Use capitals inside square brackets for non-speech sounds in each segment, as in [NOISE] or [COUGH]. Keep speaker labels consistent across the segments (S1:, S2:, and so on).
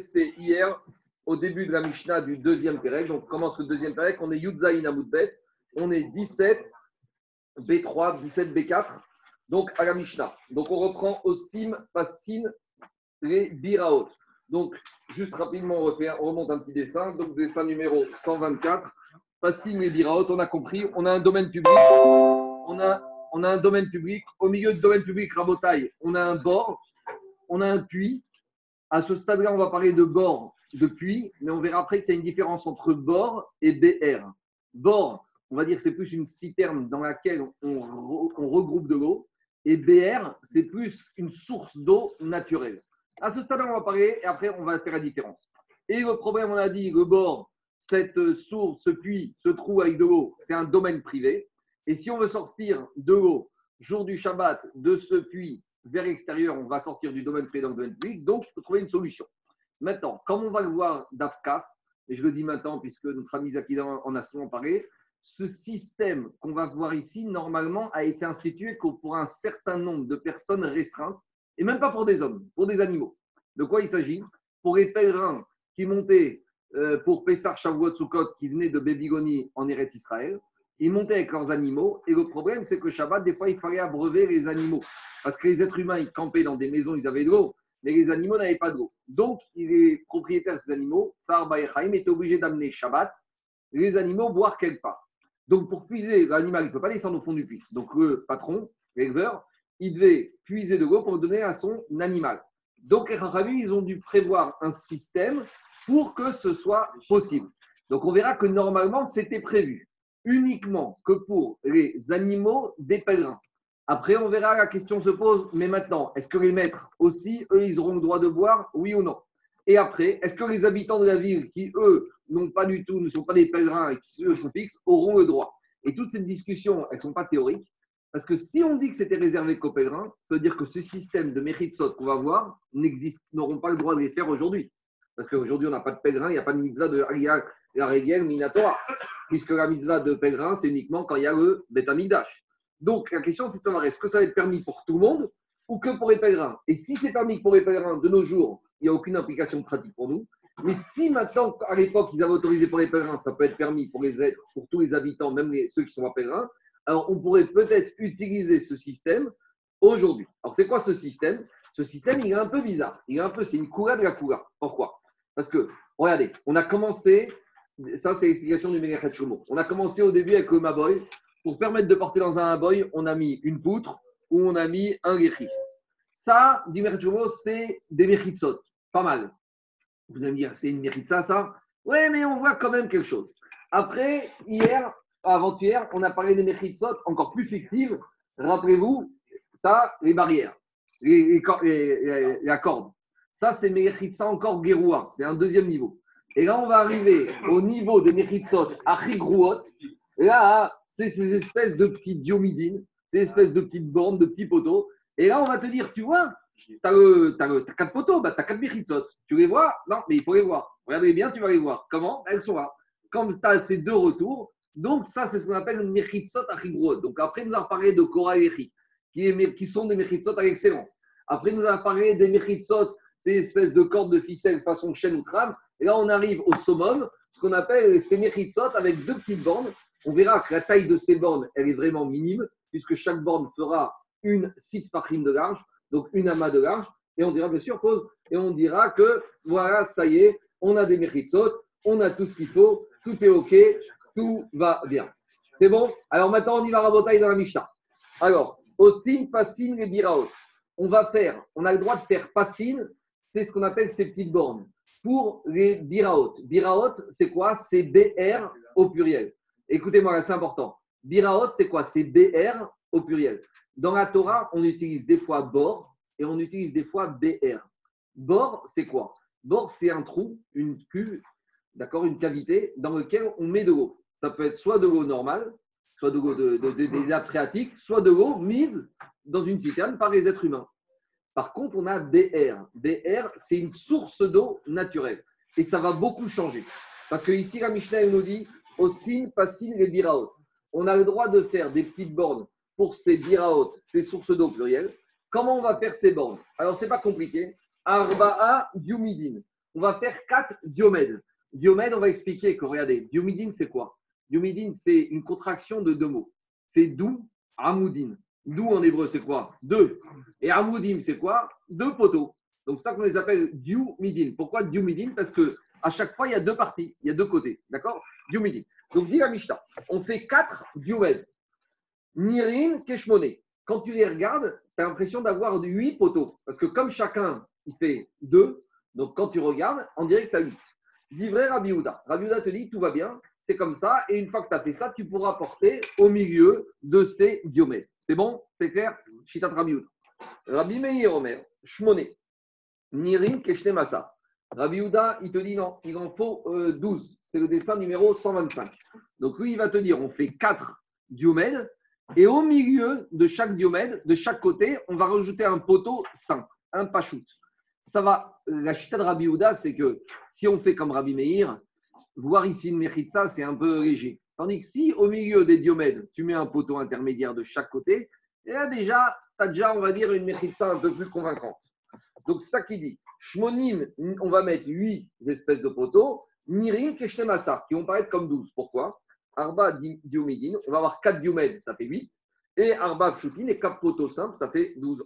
S1: resté hier au début de la Mishnah du deuxième Pérec. Donc, on commence le deuxième Pérec. On est Yudzaïn Amoudbet. On est 17, B3, 17, B4. Donc, à la Mishnah. Donc, on reprend Osim, Passin, les Biraot. Donc, juste rapidement, on, refait, on remonte un petit dessin. Donc, dessin numéro 124. Passin, les Biraot. On a compris. On a un domaine public. On a, on a un domaine public. Au milieu du domaine public, Rabotaille, on a un bord. On a un puits. À ce stade-là, on va parler de bord, de puits, mais on verra après qu'il y a une différence entre bord et BR. Bord, on va dire c'est plus une citerne dans laquelle on, on regroupe de l'eau, et BR, c'est plus une source d'eau naturelle. À ce stade-là, on va parler et après, on va faire la différence. Et le problème, on a dit, le bord, cette source, ce puits, ce trou avec de l'eau, c'est un domaine privé. Et si on veut sortir de l'eau, jour du Shabbat, de ce puits vers l'extérieur, on va sortir du domaine privé dans le domaine public. Donc, il faut trouver une solution. Maintenant, comme on va le voir d'AFCAF, et je le dis maintenant puisque notre ami Zakida en a souvent parlé, ce système qu'on va voir ici, normalement, a été institué pour un certain nombre de personnes restreintes, et même pas pour des hommes, pour des animaux. De quoi il s'agit? Pour les pèlerins qui montaient euh, pour Pessar Shavuot Sukkot, qui venaient de Bébigoni en Eretz Israël, ils montaient avec leurs animaux, et le problème, c'est que Shabbat, des fois, il fallait abreuver les animaux. Parce que les êtres humains, ils campaient dans des maisons, ils avaient de l'eau, mais les animaux n'avaient pas d'eau. Donc, les propriétaires de ces animaux, Tsar Bayechaim, étaient obligés d'amener Shabbat, les animaux boire quelque part. Donc, pour puiser, l'animal, il ne peut pas descendre au fond du puits. Donc, le patron, l'éleveur, il devait puiser de l'eau pour donner à son animal. Donc, les ils ont dû prévoir un système pour que ce soit possible. Donc, on verra que normalement, c'était prévu uniquement que pour les animaux des pèlerins. Après, on verra, la question se pose, mais maintenant, est-ce que les maîtres aussi, eux, ils auront le droit de boire, oui ou non? Et après, est-ce que les habitants de la ville, qui, eux, n'ont pas du tout, ne sont pas des pèlerins et qui, eux, sont fixes, auront le droit? Et toutes ces discussions, elles ne sont pas théoriques, parce que si on dit que c'était réservé qu'aux pèlerins, ça veut dire que ce système de mérite qu'on va voir n'auront pas le droit de les faire aujourd'hui. Parce qu'aujourd'hui, on n'a pas de pèlerins, il n'y a pas de mitzvah de la règle Minatora, puisque la mitzvah de pèlerin, c'est uniquement quand il y a le Betamidash. Donc, la question, c'est de savoir est-ce que ça va être permis pour tout le monde ou que pour les pèlerins? Et si c'est permis pour les pèlerins de nos jours, il n'y a aucune implication pratique pour nous. Mais si maintenant, à l'époque, ils avaient autorisé pour les pèlerins, ça peut être permis pour les pour tous les habitants, même ceux qui sont pas pèlerins, alors on pourrait peut-être utiliser ce système aujourd'hui. Alors, c'est quoi ce système? Ce système, il est un peu bizarre. Il est un peu, c'est une coula de la coula. Pourquoi? Parce que, regardez, on a commencé, ça c'est l'explication du Megachet On a commencé au début avec le Maboy, pour permettre de porter dans un boy, on a mis une poutre ou on a mis un guéchi. Ça, dit c'est des mechitsot. Pas mal. Vous allez me dire, c'est une mechitsa, ça? Oui, mais on voit quand même quelque chose. Après, hier, avant-hier, on a parlé des mechitsot encore plus fictives. Rappelez-vous, ça, les barrières, les, la corde. Ça, c'est mechitsa encore guéroua. C'est un deuxième niveau. Et là, on va arriver au niveau des mechitsot achigrouot, Là, c'est ces espèces de petites diomidines, ces espèces de petites bornes, de petits poteaux. Et là, on va te dire, tu vois, tu as, quatre poteaux, bah, tu as quatre mechitsot. Tu les vois? Non, mais il faut les voir. Regardez bien, tu vas les voir. Comment? Elles sont là. Comme tu as ces deux retours, donc ça, c'est ce qu'on appelle mechitsot à Donc après, nous avons parlé de Korah et qui, qui sont des mechitsot à l'excellence. Après, nous avons parlé des mechitsot, ces espèces de cordes de ficelle façon chaîne ou trame. Et là, on arrive au summum, ce qu'on appelle ces mechitsot avec deux petites bandes on verra que la taille de ces bornes, elle est vraiment minime, puisque chaque borne fera une site prime de large, donc une amas de large, et on dira bien sûr et on dira que voilà, ça y est, on a des méritsot, on a tout ce qu'il faut, tout est OK, tout va bien. C'est bon? Alors maintenant, on y va rabotaille dans la Mishnah. Alors, Osin, Passine et Biraot. On va faire, on a le droit de faire Passine, c'est ce qu'on appelle ces petites bornes. Pour les Biraot. Biraot, c'est quoi? C'est BR au pluriel. Écoutez-moi, c'est important. Biraot, c'est quoi? C'est BR au pluriel. Dans la Torah, on utilise des fois bord et on utilise des fois BR. Bord, c'est quoi? Bord, c'est un trou, une cuve, d'accord, une cavité dans lequel on met de l'eau. Ça peut être soit de l'eau normale, soit de l'eau de, des nappes phréatiques, soit de l'eau mise dans une citerne par les êtres humains. Par contre, on a BR. BR, c'est une source d'eau naturelle. Et ça va beaucoup changer. Parce que ici, la Mishnah nous dit Osin, Passin et Biraot. On a le droit de faire des petites bornes pour ces Biraot, ces sources d'eau plurielles. Comment on va faire ces bornes? Alors, ce n'est pas compliqué. Arba'a Diumidin. on va faire quatre diomèdes. Diomède, on va expliquer que, regardez, diomidine, c'est quoi? Diomidine, c'est une contraction de deux mots. C'est dou, amoudine. Dou en hébreu, c'est quoi? Deux. Et amoudim, c'est quoi? Deux poteaux. Donc, ça qu'on les appelle diomidine. Pourquoi diomidine Parce que à chaque fois, il y a deux parties, il y a deux côtés. D'accord? Diomidine. Donc, dit la Mishnah, on fait quatre diomèdes. Nirin, Keshmone. Quand tu les regardes, tu as l'impression d'avoir huit poteaux. Parce que comme chacun, il fait deux, donc quand tu regardes, on dirait que tu as huit. Livré Rabbi Houda. Rabbi te dit, tout va bien, c'est comme ça. Et une fois que tu as fait ça, tu pourras porter au milieu de ces diomèdes. C'est bon C'est clair? Chitat Rabbi Houda. Rabbi Meir Omer, Shmone. Nirin Masa. Rabbi il te dit non, il en faut 12. Euh, c'est le dessin numéro 125. Donc lui, il va te dire, on fait 4 diomèdes. Et au milieu de chaque diomède, de chaque côté, on va rajouter un poteau simple, un pachout. Ça va, la chita de Rabbi Houda, c'est que si on fait comme Rabbi Meir, voir ici une ça, c'est un peu léger. Tandis que si au milieu des diomèdes, tu mets un poteau intermédiaire de chaque côté, et là déjà, tu as déjà, on va dire, une ça un peu plus convaincante. Donc ça qui dit. Shmonim, on va mettre 8 espèces de poteaux. Nirim, Keshtemasa, qui vont paraître comme 12. Pourquoi? Arba diomidine, on va avoir 4 diomèdes, ça fait 8. Et Arba pshutin, et 4 poteaux simples, ça fait 12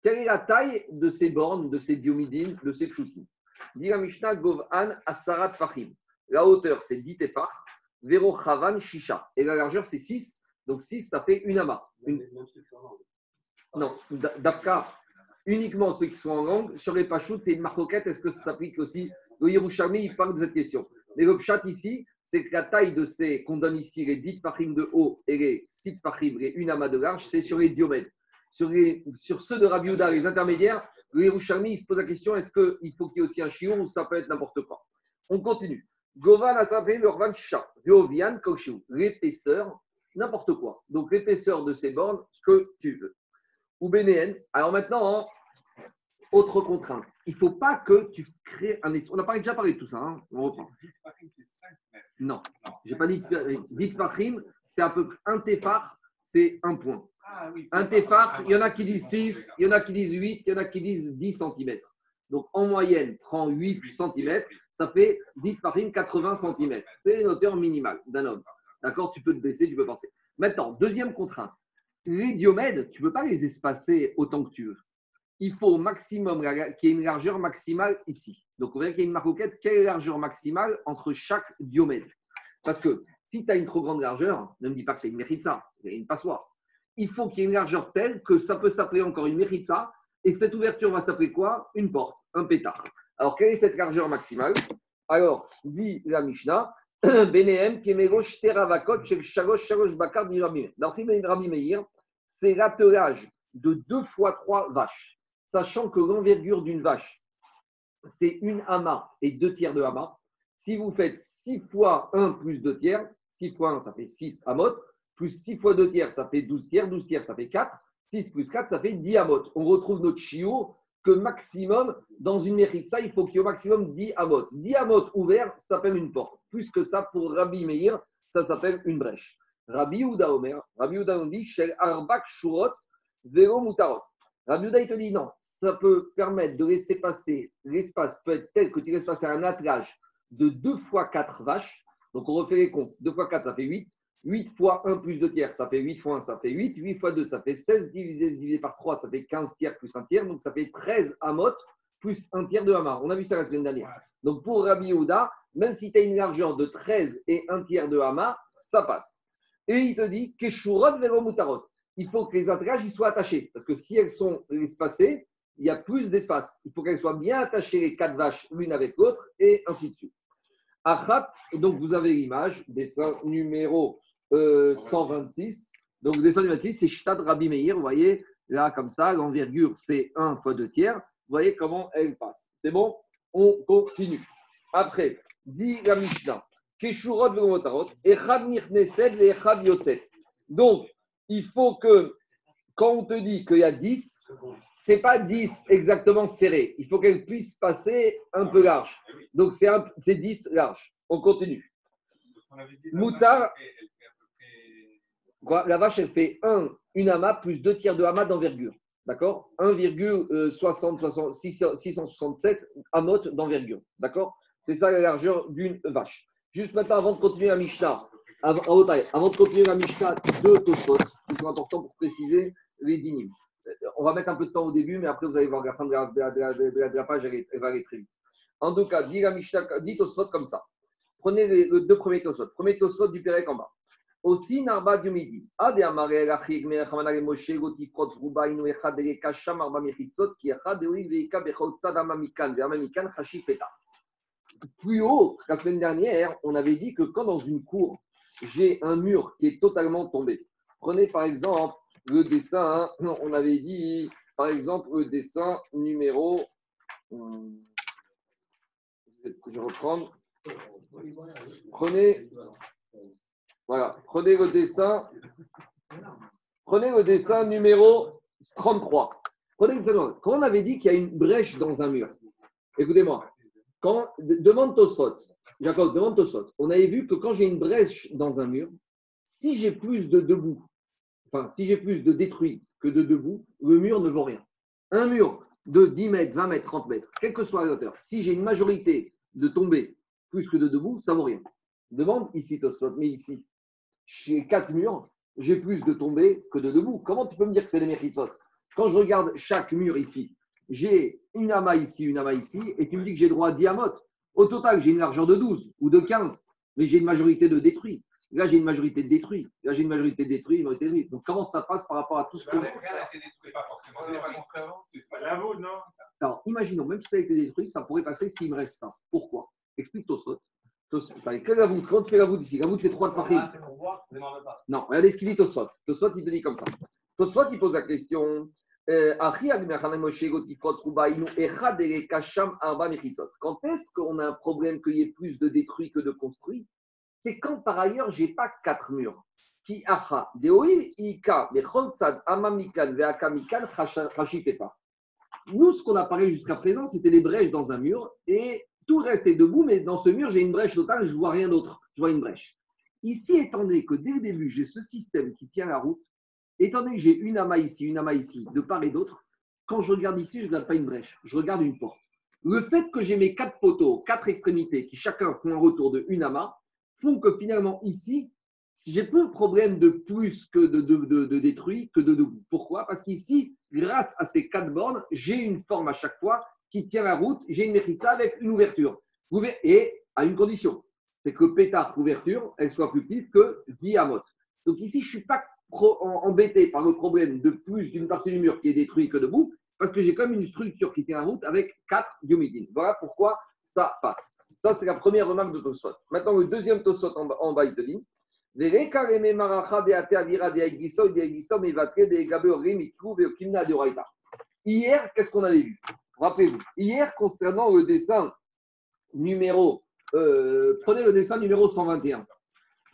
S1: Quelle est la taille de ces bornes, de ces diomidines, de ces pshutin Dira Mishnah Govan Asarat Fahim. La hauteur, c'est 10 tefar. Vero Chavan Shisha. Et la largeur, c'est 6. Donc 6, ça fait une amas. Une... Non, Dapka, uniquement ceux qui sont en langue. Sur les pachoutes, c'est une marcoquette. Est-ce que ça s'applique aussi? Le Yerushalmi, il parle de cette question. Mais le chat ici, c'est que la taille de ces qu'on donne ici, les 10 fachim de haut et les 6 fachim, les une amas de large, c'est sur les diomèdes. Sur, les, sur ceux de Rabbi les intermédiaires, le Yerushalmi, il se pose la question est-ce qu'il faut qu'il y ait aussi un chiot ou ça peut être n'importe quoi? On continue. Govan l'épaisseur, n'importe quoi. Donc l'épaisseur de ces bornes, ce que tu veux. Ou BNN. Alors maintenant, autre contrainte. Il ne faut pas que tu crées un On a déjà parlé de tout ça. Hein. On reprend. Non, je n'ai pas dit dit Fahim, c'est un peu un tefar, c'est un point. Ah un tefar, il y en a qui disent 6, il y en a qui disent 8, il y en a qui disent 10 cm. Donc en moyenne, prends 8 cm, ça fait 10 Fahim 80 cm. C'est une hauteur minimale d'un homme. D'accord? Tu peux te baisser, tu peux penser. Maintenant, deuxième contrainte les diomèdes, tu ne peux pas les espacer autant que tu veux. Il faut au maximum qu'il y ait une largeur maximale ici. Donc, on verra qu'il y a une marquette. Quelle largeur maximale entre chaque diomède? Parce que si tu as une trop grande largeur, ne me dis pas que tu as une ça, il y a une passoire. Il faut qu'il y ait une largeur telle que ça peut s'appeler encore une ça. Et cette ouverture va s'appeler quoi? Une porte, un pétard. Alors, quelle est cette largeur maximale? Alors, dit la Mishnah, [CLEARS THROAT] Benehem, Kemerosh, Teravakot, Shagosh, Shagosh, Bakar, Dans le Rabbi Meir, c'est l'attelage de deux fois trois vaches, sachant que l'envergure d'une vache, c'est une amas et deux tiers de amas. Si vous faites 6 fois 1 plus 2 tiers, 6 fois 1, ça fait 6 amot, plus 6 fois 2 tiers, ça fait 12 tiers, 12 tiers, ça fait 4, 6 plus 4, ça fait 10 amot. On retrouve notre chiot que maximum, dans une mérite ça, il faut qu'il y ait au maximum 10 amot. 10 amot ouvert, ça s'appelle une porte. Plus que ça, pour Rabbi Meir, ça s'appelle une brèche. Rabbi Ouda Omer, Rabbi Ouda dit Shel Arbak Shurot Vero Mutarot. Rabbi Ouda il te dit non, ça peut permettre de laisser passer, l'espace peut être tel que tu laisses passer un attelage de 2 fois 4 vaches. Donc on refait les comptes. 2 fois 4, ça fait 8. 8 fois 1 plus 2 tiers, ça fait 8 fois 1, ça fait 8. 8 fois 2, ça fait 16. Divisé, divisé par 3, ça fait 15 tiers plus 1 tiers. Donc ça fait 13 amot plus 1 tiers de hamar. On a vu ça la semaine dernière. Donc pour Rabbi Ouda, même si tu as une largeur de 13 et 1 tiers de hamar, ça passe. Et il te dit Keshurot Mutarot. Il faut que les atterrages soient attachés. Parce que si elles sont espacées, il y a plus d'espace. Il faut qu'elles soient bien attachées, les quatre vaches, l'une avec l'autre, et ainsi de suite. Achat, donc vous avez l'image, dessin numéro 126. Euh, donc dessin numéro 26, c'est Shtad Rabbi Meir. Vous voyez, là, comme ça, l'envergure, c'est 1 fois 2 tiers. Vous voyez comment elle passe. C'est bon? On continue. Après, dit la Mishnah. Donc, il faut que, quand on te dit qu'il y a 10, ce n'est pas 10 exactement serré. Il faut qu'elle puisse passer un peu large. Donc, c'est 10 large. On continue. Moutar. La vache, elle fait 1, une amas plus 2 tiers de amas d'envergure. D'accord? 1,667 amot d'envergure. D'accord? C'est ça la largeur d'une vache. Juste maintenant, avant de continuer la Mishnah, avant, de continuer la Mishnah, deux Tosfot qui sont importants pour préciser les dynimes. On va mettre un peu de temps au début, mais après, vous allez voir la fin de la, de la, page, elle, va aller très vite. En tout cas, dit la Mishnah, dit Tosfot comme ça. Prenez les, deux premiers Tosfot. Premier Tosfot du Pérec en bas. Aussi, Narba du Midi. Ade Amare Rachig, Mechamanare Moshe, Goti Protz, Rubainu, Echad, Kasham, Arba Mechitzot, Ki Echad, Eoui, Veika, Bechot, Tzadama, Mikan, Verma, Mikan, Hashifeta. Plus haut, la semaine dernière, on avait dit que quand dans une cour, j'ai un mur qui est totalement tombé. Prenez par exemple le dessin, hein, on avait dit par exemple le dessin numéro. Euh, je vais reprendre. Prenez, voilà, prenez le dessin. Prenez le dessin numéro 33. Prenez le Quand on avait dit qu'il y a une brèche dans un mur, écoutez-moi, quand, demande Tosfot, Jacob, demande Tosfot, on avait vu que quand j'ai une brèche dans un mur, si j'ai plus de debout, enfin, si j'ai plus de détruit que de debout, le mur ne vaut rien. Un mur de 10 mètres, 20 mètres, 30 mètres, quelle que soit la hauteur, si j'ai une majorité de tomber plus que de debout, ça vaut rien. Demande ici Tosfot, mais ici, chez quatre murs, j'ai plus de tomber que de debout. Comment tu peux me dire que c'est les mérites Quand je regarde chaque mur ici, j'ai une amas ici, une amas ici, et tu me dis que j'ai droit à 10 Au total, j'ai une largeur de 12 ou de 15, mais j'ai une majorité de détruits. Là, j'ai une majorité de détruits. Là, j'ai une majorité de détruits, une majorité de détruits. Donc, comment ça passe par rapport à tout ce que. Alors, imaginons, même si ça a été détruit, ça pourrait passer s'il me reste ça. Pourquoi? Explique La voûte Comment tu fais la voûte ici La voûte, c'est trois de Fahim. Non, regardez ce qu'il dit Tosot. Tosot, il te dit comme ça. Tosot, il pose la question. Quand est-ce qu'on a un problème qu'il y ait plus de détruits que de construits? C'est quand par ailleurs, je n'ai pas quatre murs. Nous, ce qu'on a parlé jusqu'à présent, c'était les brèches dans un mur et tout reste est debout, mais dans ce mur, j'ai une brèche totale, je ne vois rien d'autre. Je vois une brèche. Ici, étant donné que dès le début, j'ai ce système qui tient la route, étant donné que j'ai une amas ici, une amas ici, de part et d'autre, quand je regarde ici, je ne regarde pas une brèche, je regarde une porte. Le fait que j'ai mes quatre poteaux, quatre extrémités, qui chacun font un retour de une amas, font que finalement ici, j'ai peu de problème de plus que de, de, détruit que de debout. Pourquoi? Parce qu'ici, grâce à ces quatre bornes, j'ai une forme à chaque fois qui tient la route, j'ai une méritza avec une ouverture. Et à une condition, c'est que pétard ouverture, elle soit plus petite que diamote. Donc ici, je ne suis pas embêté par le problème de plus d'une partie du mur qui est détruite que debout, parce que j'ai comme une structure qui tient la route avec quatre diomidines. Voilà pourquoi ça passe. Ça, c'est la première remarque de Tosot. Maintenant, le deuxième Tosot en, en bas, il te dit Hier, qu'est-ce qu'on avait vu? Rappelez-vous, hier, concernant le dessin numéro, euh, prenez le dessin numéro 121.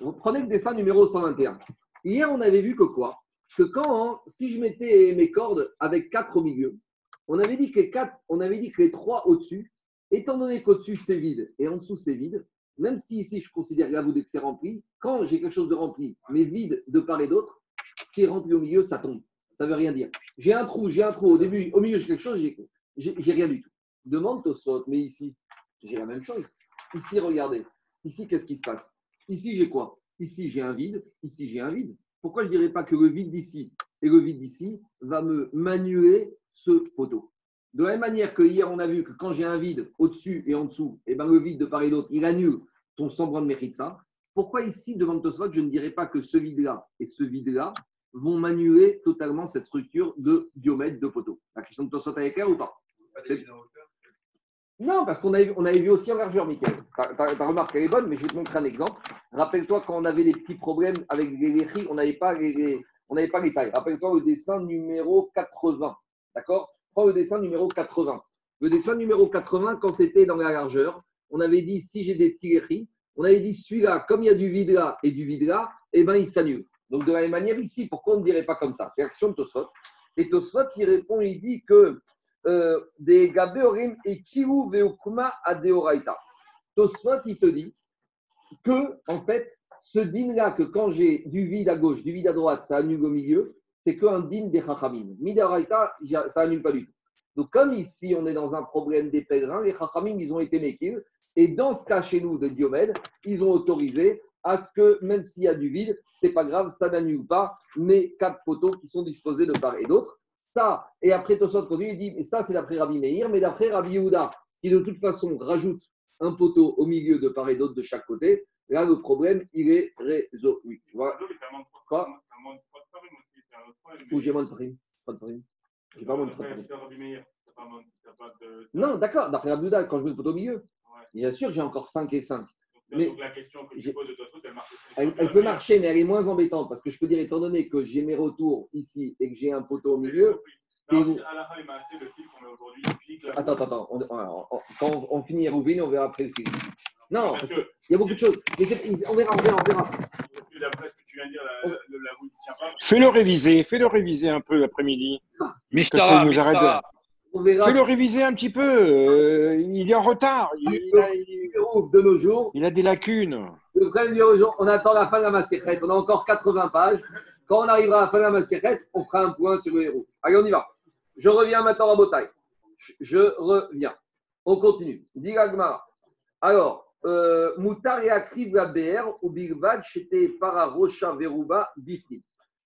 S1: Vous prenez le dessin numéro 121. Hier, on avait vu que quoi? Que quand, si je mettais mes cordes avec quatre au milieu, on avait dit que les, quatre, on avait dit que les trois au-dessus, étant donné qu'au-dessus c'est vide et en dessous c'est vide, même si ici je considère la que c'est rempli, quand j'ai quelque chose de rempli, mais vide de part et d'autre, ce qui est rempli au milieu, ça tombe. Ça ne veut rien dire. J'ai un trou, j'ai un trou au début, au milieu j'ai quelque chose, j'ai rien du tout. Demande Tosfot, mais ici, j'ai la même chose. Ici, regardez. Ici, qu'est-ce qui se passe? Ici, j'ai quoi? Ici, j'ai un vide. Ici, j'ai un vide. Pourquoi je ne dirais pas que le vide d'ici et le vide d'ici va me manuer ce poteau? De la même manière que hier, on a vu que quand j'ai un vide au-dessus et en dessous, et eh ben, le vide de part et d'autre, il annule ton semblant de mérite ça. Pourquoi ici, devant Tosfot, je ne dirais pas que ce vide-là et ce vide-là vont manuer totalement cette structure de diomètre de poteau La question de Tosfot avec elle ou pas non, parce qu'on avait, on avait vu aussi en largeur, Michael. Ta, remarque, elle est bonne, mais je vais te montrer un exemple. Rappelle-toi, quand on avait des petits problèmes avec les léchis, on n'avait pas les, on n'avait pas les tailles. Rappelle-toi le dessin numéro 80. D'accord? Prends le dessin numéro 80. Le dessin numéro 80, quand c'était dans la largeur, on avait dit si j'ai des petits léchis, on avait dit celui-là, comme il y a du vide là et du vide là, eh ben, il s'annule. Donc, de la même manière, ici, pourquoi on ne dirait pas comme ça? C'est l'action de Tosfot. Et Tosfot, il répond, il dit que euh, des Gabeorim et Kiru Veokuma Adeoraita. Tosfot, il te dit que, en fait, ce din-là, que quand j'ai du vide à gauche, du vide à droite, ça annule au milieu, c'est qu'un digne des Chachamim. Midaraita, ça annule pas du tout. Donc, comme ici, on est dans un problème des pèlerins, les Chachamim, ils ont été méquils. Et dans ce cas chez nous de Diomède, ils ont autorisé à ce que, même s'il y a du vide, c'est pas grave, ça n'annule pas mes quatre poteaux qui sont disposés de part et d'autre. Ça, et après Tosot continue, il dit, et ça c'est d'après Rabbi Meir, mais d'après Rabbi Yehuda, qui de toute façon rajoute un poteau au milieu de part et d'autre de chaque côté, là le problème, il est résolu. Tu vois Quoi Ou j'ai moins de farine Pas de farine. J'ai pas moins de farine. Non, d'accord, d'après Rabbi Yehuda, quand je mets le poteau au milieu, bien sûr, j'ai encore 5 et 5.
S2: Mais donc la question que tu poses de toi, elle marche
S1: Elle, elle peut marcher, mais elle est moins embêtante parce que je peux dire, étant donné que j'ai mes retours ici et que j'ai un poteau au milieu.
S2: Non, vous... à la fin, il m'a assez le fil qu'on met aujourd'hui.
S1: Attends, attends, attends. On, on, on, quand on finit Hérouvine, on verra après le fil. Non, parce qu'il y a beaucoup de choses. Mais on verra, on verra, on verra.
S2: D'après ce que tu viens de dire, la, la, la route ne tient pas.
S3: Fais-le réviser, fais-le réviser un peu l'après-midi. Mistara, nous arrête de... On verra. Fais-le réviser un petit peu. Euh, il est en retard. Il, il, a, il,
S1: de nos jours.
S3: Il a des lacunes.
S1: On attend la fin de la Massécrète. On a encore 80 pages. Quand on arrivera à la fin de la Massécrète, on fera un point sur le héros. Allez, on y va. Je reviens maintenant à Botaï. Je reviens. On continue. Digagma. Alors, euh, Moutar et Akriv la BR ou Bilvad, c'était para Rocha Veruba Bifni.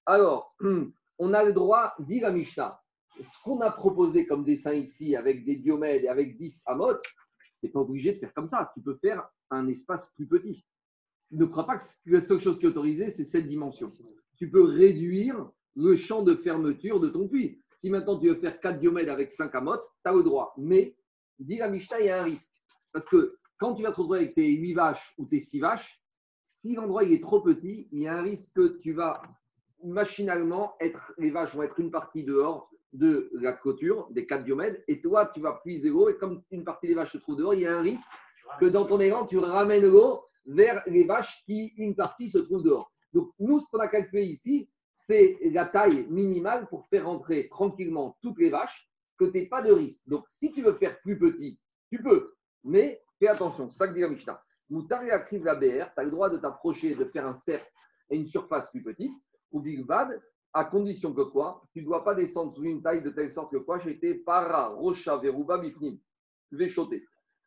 S1: Alors, [CLEARS THROAT] on a le droit, dit la Mishnah, ce qu'on a proposé comme dessin ici avec des diomèdes et avec 10 amot, c'est pas obligé de faire comme ça. Tu peux faire un espace plus petit. Ne crois pas que la seule chose qui est autorisée, c'est cette dimension. Tu peux réduire le champ de fermeture de ton puits. Si maintenant tu veux faire 4 diomèdes avec 5 amot, tu as le droit. Mais, dit la Mishnah, il y a un risque. Parce que quand tu vas te retrouver avec tes 8 vaches ou tes 6 vaches, si l'endroit est trop petit, il y a un risque que tu vas machinalement être, les vaches vont être une partie dehors, de la clôture, des quatre diomèdes, et toi, tu vas puiser l'eau, et comme une partie des vaches se trouve dehors, il y a un risque que dans ton élan, tu ramènes l'eau vers les vaches qui, une partie, se trouve dehors. Donc, nous, ce qu'on a calculé ici, c'est la taille minimale pour faire rentrer tranquillement toutes les vaches, que tu n'aies pas de risque. Donc, si tu veux faire plus petit, tu peux, mais fais attention, ça que dit la Mishnah. Moutari la BR, tu as le droit de t'approcher, de faire un cercle et une surface plus petite, ou Bad, à condition que quoi? Tu ne dois pas descendre sous une taille de telle sorte que quoi? J'étais para, rocha, veruba, bifnim, véchoté.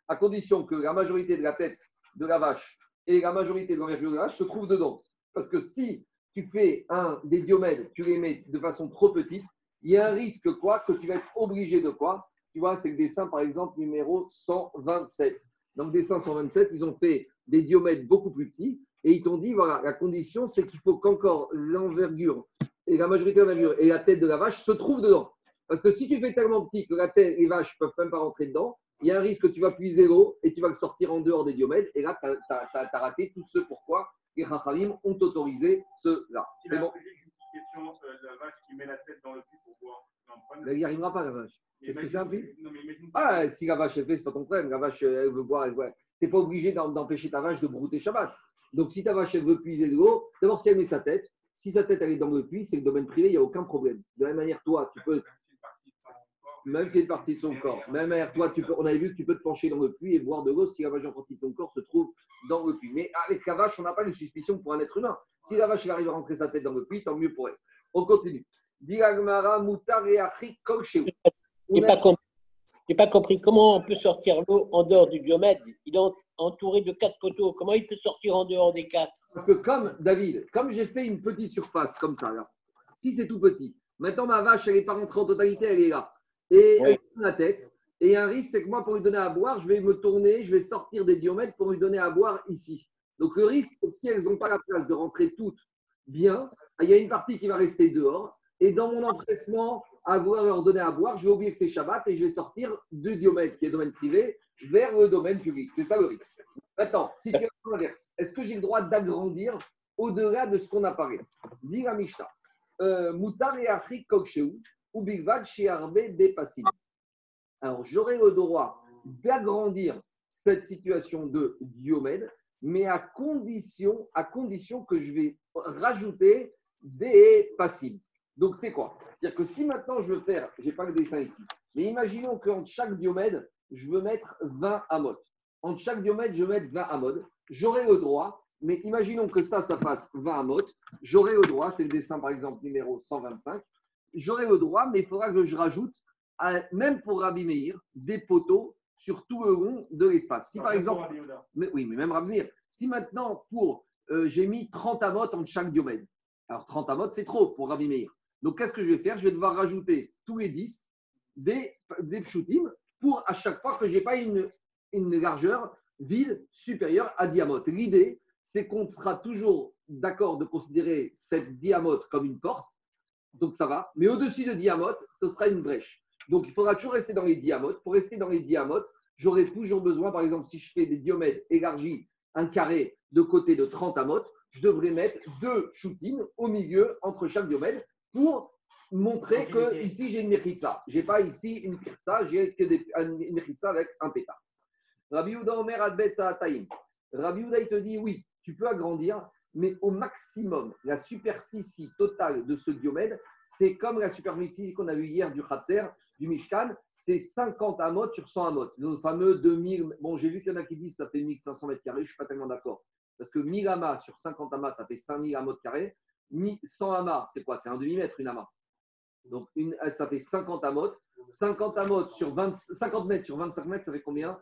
S1: À condition que la majorité de la tête de la vache et la majorité de l'envergure de la vache se trouvent dedans. Parce que si tu fais un des diomèdes, tu les mets de façon trop petite, il y a un risque quoi? Que tu vas être obligé de quoi? Tu vois, c'est le dessin par exemple numéro 127. Donc, dessin 127, ils ont fait des diomèdes beaucoup plus petits et ils t'ont dit voilà, la condition c'est qu'il faut qu'encore l'envergure et la majorité de l'envergure et la tête de la vache se trouvent dedans. Parce que si tu fais tellement petit que la tête, les vaches ne peuvent même pas rentrer dedans, il y a un risque que tu vas puiser l'eau et tu vas le sortir en dehors des diomèdes. Et là, tu as, raté tout ce pourquoi les Rachamim ont autorisé cela.
S2: C'est bon. Une question, euh, la vache qui met la tête dans le pour boire.
S1: Mais il n'y arrivera pas, la vache. C'est ce que c'est un puits Ah, si la vache, elle fait, c'est pas ton problème. La vache, elle veut boire, elle veut. Tu n'es pas obligé d'empêcher ta vache de brouter Shabbat. Donc, si ta vache, elle veut puiser de l'eau, d'abord, si elle met sa tête, si sa tête elle est dans le puits, c'est le domaine privé, il n'y a aucun problème. De la même manière, toi, tu peux. Même si une partie de son corps. Même manière, toi, tu peux, on avait vu que tu peux te pencher dans le puits et boire de l'eau si la vache en partie de ton corps se trouve dans le puits. Mais avec la vache, on n'a pas de suspicion pour un être humain. Si la vache arrive à rentrer sa tête dans le puits, tant mieux pour elle. On continue. Diagmara, Moutar et Je
S4: n'ai pas, compris. pas compris comment on peut sortir l'eau en dehors du diomètre. Il entouré de quatre poteaux. Comment il peut sortir en dehors des quatre?
S1: Parce que comme David, comme j'ai fait une petite surface comme ça, là, si c'est tout petit, maintenant ma vache, elle n'est pas rentrée en totalité, elle est là. Et elle a la tête. Et un risque, c'est que moi, pour lui donner à boire, je vais me tourner, je vais sortir des diomètres pour lui donner à boire ici. Donc le risque, si elles n'ont pas la place de rentrer toutes bien, il y a une partie qui va rester dehors. Et dans mon empressement à vouloir leur donner à boire, je vais oublier que c'est Shabbat et je vais sortir du diomètre, qui est domaine privé, vers le domaine public. C'est ça le risque. Maintenant, situation inverse, est-ce que j'ai le droit d'agrandir au-delà de ce qu'on a parlé? Dit la Mishnah. Euh, Moutar et Afrique ou Bigvad chez Alors, j'aurai le droit d'agrandir cette situation de diomède, mais à condition, à condition que je vais rajouter des passibles. Donc, c'est quoi? C'est-à-dire que si maintenant je veux faire, je n'ai pas le dessin ici, mais imaginons qu'entre chaque diomède, je veux mettre 20 amotes entre chaque diomètre, je vais mettre 20 amodes. J'aurai le droit Mais imaginons que ça, ça fasse 20 amot. J'aurai le droit, c'est le dessin par exemple numéro 125. J'aurai le droit, mais il faudra que je rajoute, même pour Rabbi Meir, des poteaux sur tout le long de l'espace. Si par exemple. Mais, oui, mais même Rabbi Meir. Si maintenant, pour. Euh, j'ai mis 30 amot entre chaque diomède. Alors 30 amot, c'est trop pour Rabbi Meir. Donc qu'est-ce que je vais faire? Je vais devoir rajouter tous les 10 des, des pour à chaque fois que je n'ai pas une, une largeur vide supérieure à diamote. L'idée, c'est qu'on sera toujours d'accord de considérer cette diamote comme une porte, donc ça va, mais au-dessus de diamote, ce sera une brèche. Donc il faudra toujours rester dans les diamotes. Pour rester dans les diamotes, j'aurai toujours besoin, par exemple, si je fais des diomètres élargis, un carré de côté de 30 amotes, je devrais mettre deux shootings au milieu entre chaque diomètre pour montrer que ici j'ai une mechitza. Je n'ai pas ici une mechitza, j'ai une mechitza avec un pétard. Rabbi Uda Omer Adbet Rabbi Uda, il te dit oui, tu peux agrandir, mais au maximum, la superficie totale de ce diomède, c'est comme la superficie qu'on a vue hier du Khatser, du Mishkan, c'est 50 amot sur 100 amot. Le fameux 2000. Bon, j'ai vu qu'il y en a qui disent que ça fait 1500 mètres carrés, je ne suis pas tellement d'accord. Parce que 1000 amas sur 50 amas, ça fait 5000 amot carrés. 100 amas, c'est quoi? C'est un demi-mètre une amas. Donc, une, ça fait 50 amot. 50 amot sur 20, 50 mètres sur 25 mètres, ça fait combien?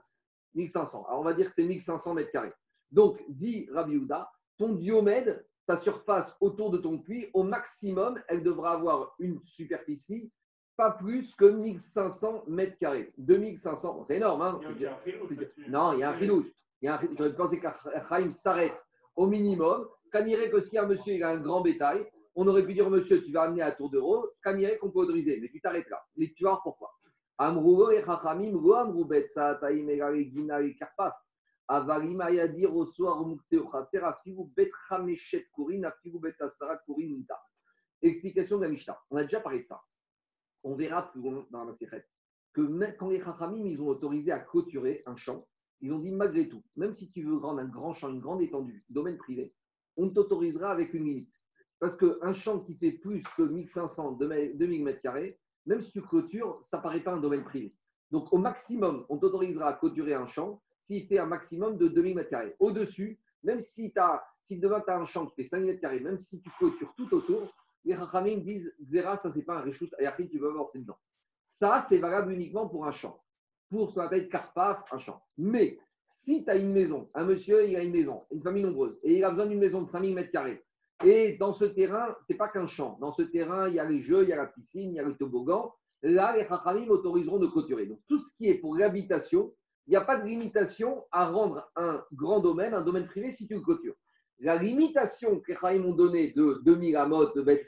S1: 1500. Alors, on va dire que c'est 1500 mètres carrés. Donc, dit Rabbi Houda, ton diomède, ta surface autour de ton puits, au maximum, elle devra avoir une superficie pas plus que 1500 mètres carrés. 2500, c'est énorme. Hein non, il y a un filouche. J'aurais pensé qu'Achaim s'arrête au minimum. Quand irait que si un monsieur il a un grand bétail, on aurait pu dire, monsieur, tu vas amener à tour d'euro, irait qu'on peut autoriser. Mais tu t'arrêtes là. Mais tu vas voir pourquoi. Explication de la Mishnah. On a déjà parlé de ça on verra plus loin dans la sécrète que quand les Chachamim, ils ont autorisé à clôturer un champ, ils ont dit malgré tout, même si tu veux rendre un grand champ, une grande étendue, domaine privé, on t'autorisera avec une limite. Parce qu'un champ qui fait plus que 1500, 2000 mètres carrés, même si tu clôtures, ça ne paraît pas un domaine privé. Donc au maximum, on t'autorisera à clôturer un champ s'il fait un maximum de 2000 mètres carrés. Au-dessus, même si, as, si demain tu as un champ qui fait 5000 mètres carrés, même si tu clôtures tout autour, les Rachamim disent Zera, ça c'est pas un Rishut Ayachid, tu veux avoir dedans. Ça, c'est valable uniquement pour un champ. Pour ce qu'on appelle Karpaf, un champ. Mais si tu as une maison, un monsieur, il a une maison, une famille nombreuse, et il a besoin d'une maison de 5000 mètres carrés, et dans ce terrain, c'est pas qu'un champ. Dans ce terrain, il y a les jeux, il y a la piscine, il y a le toboggan. Là, les Rachamim autoriseront de clôturer. Donc, tout ce qui est pour l'habitation, il n'y a pas de limitation à rendre un grand domaine, un domaine privé, si tu le clôtures la limitation que les Chaim ont donnée de 2000 amot de Bet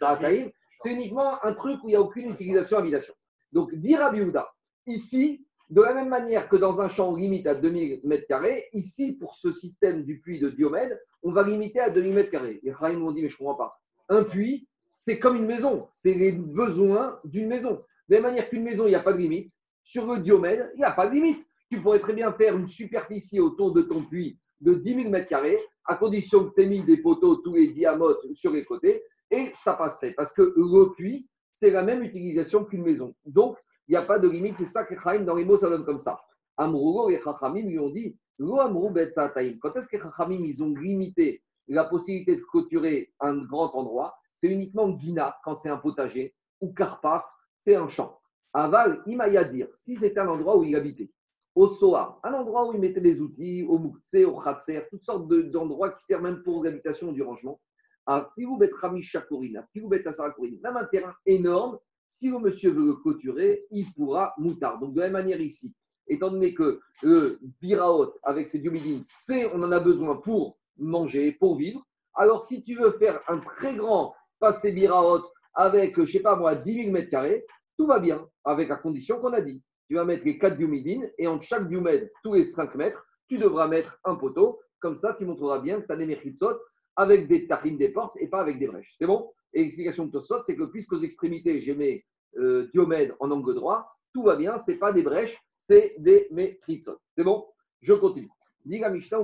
S1: c'est uniquement un truc où il n'y a aucune utilisation habitation. Donc, dire à Biouda, ici, de la même manière que dans un champ, limite à 2000 mètres carrés, ici, pour ce système du puits de Diomède, on va limiter à 2000 mètres carrés. Les Chaim m'ont dit, mais je ne comprends pas. Un puits, c'est comme une maison, c'est les besoins d'une maison. De la même manière qu'une maison, il n'y a pas de limite, sur le Diomède, il n'y a pas de limite. Tu pourrais très bien faire une superficie autour de ton puits de 10 000 mètres carrés, à condition que tu aies mis des poteaux tous les diamotes sur les côtés, et ça passerait. Parce que le puits, c'est la même utilisation qu'une maison. Donc, il n'y a pas de limite. C'est ça que Chaim, dans les mots, ça donne comme ça. Amrougo et Chachamim lui ont dit Quand est-ce que Chachamim, ils ont limité la possibilité de clôturer un grand endroit? C'est uniquement Guina, quand c'est un potager, ou Karpaf, c'est un champ. Aval, dire si c'est un endroit où il habitait au Soa, un endroit où ils mettaient des outils, au Moukse, au Khatser, toutes sortes d'endroits qui servent même pour l'habitation du rangement. À Filoubet Ramish Shakorin, à Filoubet même un terrain énorme, si le monsieur veut le clôturer, il pourra moutard. Donc de la même manière ici, étant donné que le biraot avec ses diomidines, c'est on en a besoin pour manger, pour vivre. Alors si tu veux faire un très grand passé biraot avec, je sais pas moi, 10 000 mètres carrés, tout va bien, avec la condition qu'on a dit tu vas mettre les 4 diomidines et en chaque diomède, tous les 5 mètres, tu devras mettre un poteau. Comme ça, tu montreras bien que tu as des méritsot avec des tarines des portes et pas avec des brèches. C'est bon? Et l'explication de Tosot, c'est que puisqu'aux extrémités, j'ai mes euh, diomèdes en angle droit, tout va bien, ce n'est pas des brèches, c'est des méritsot. C'est bon? Je continue. Dit la Mishnah,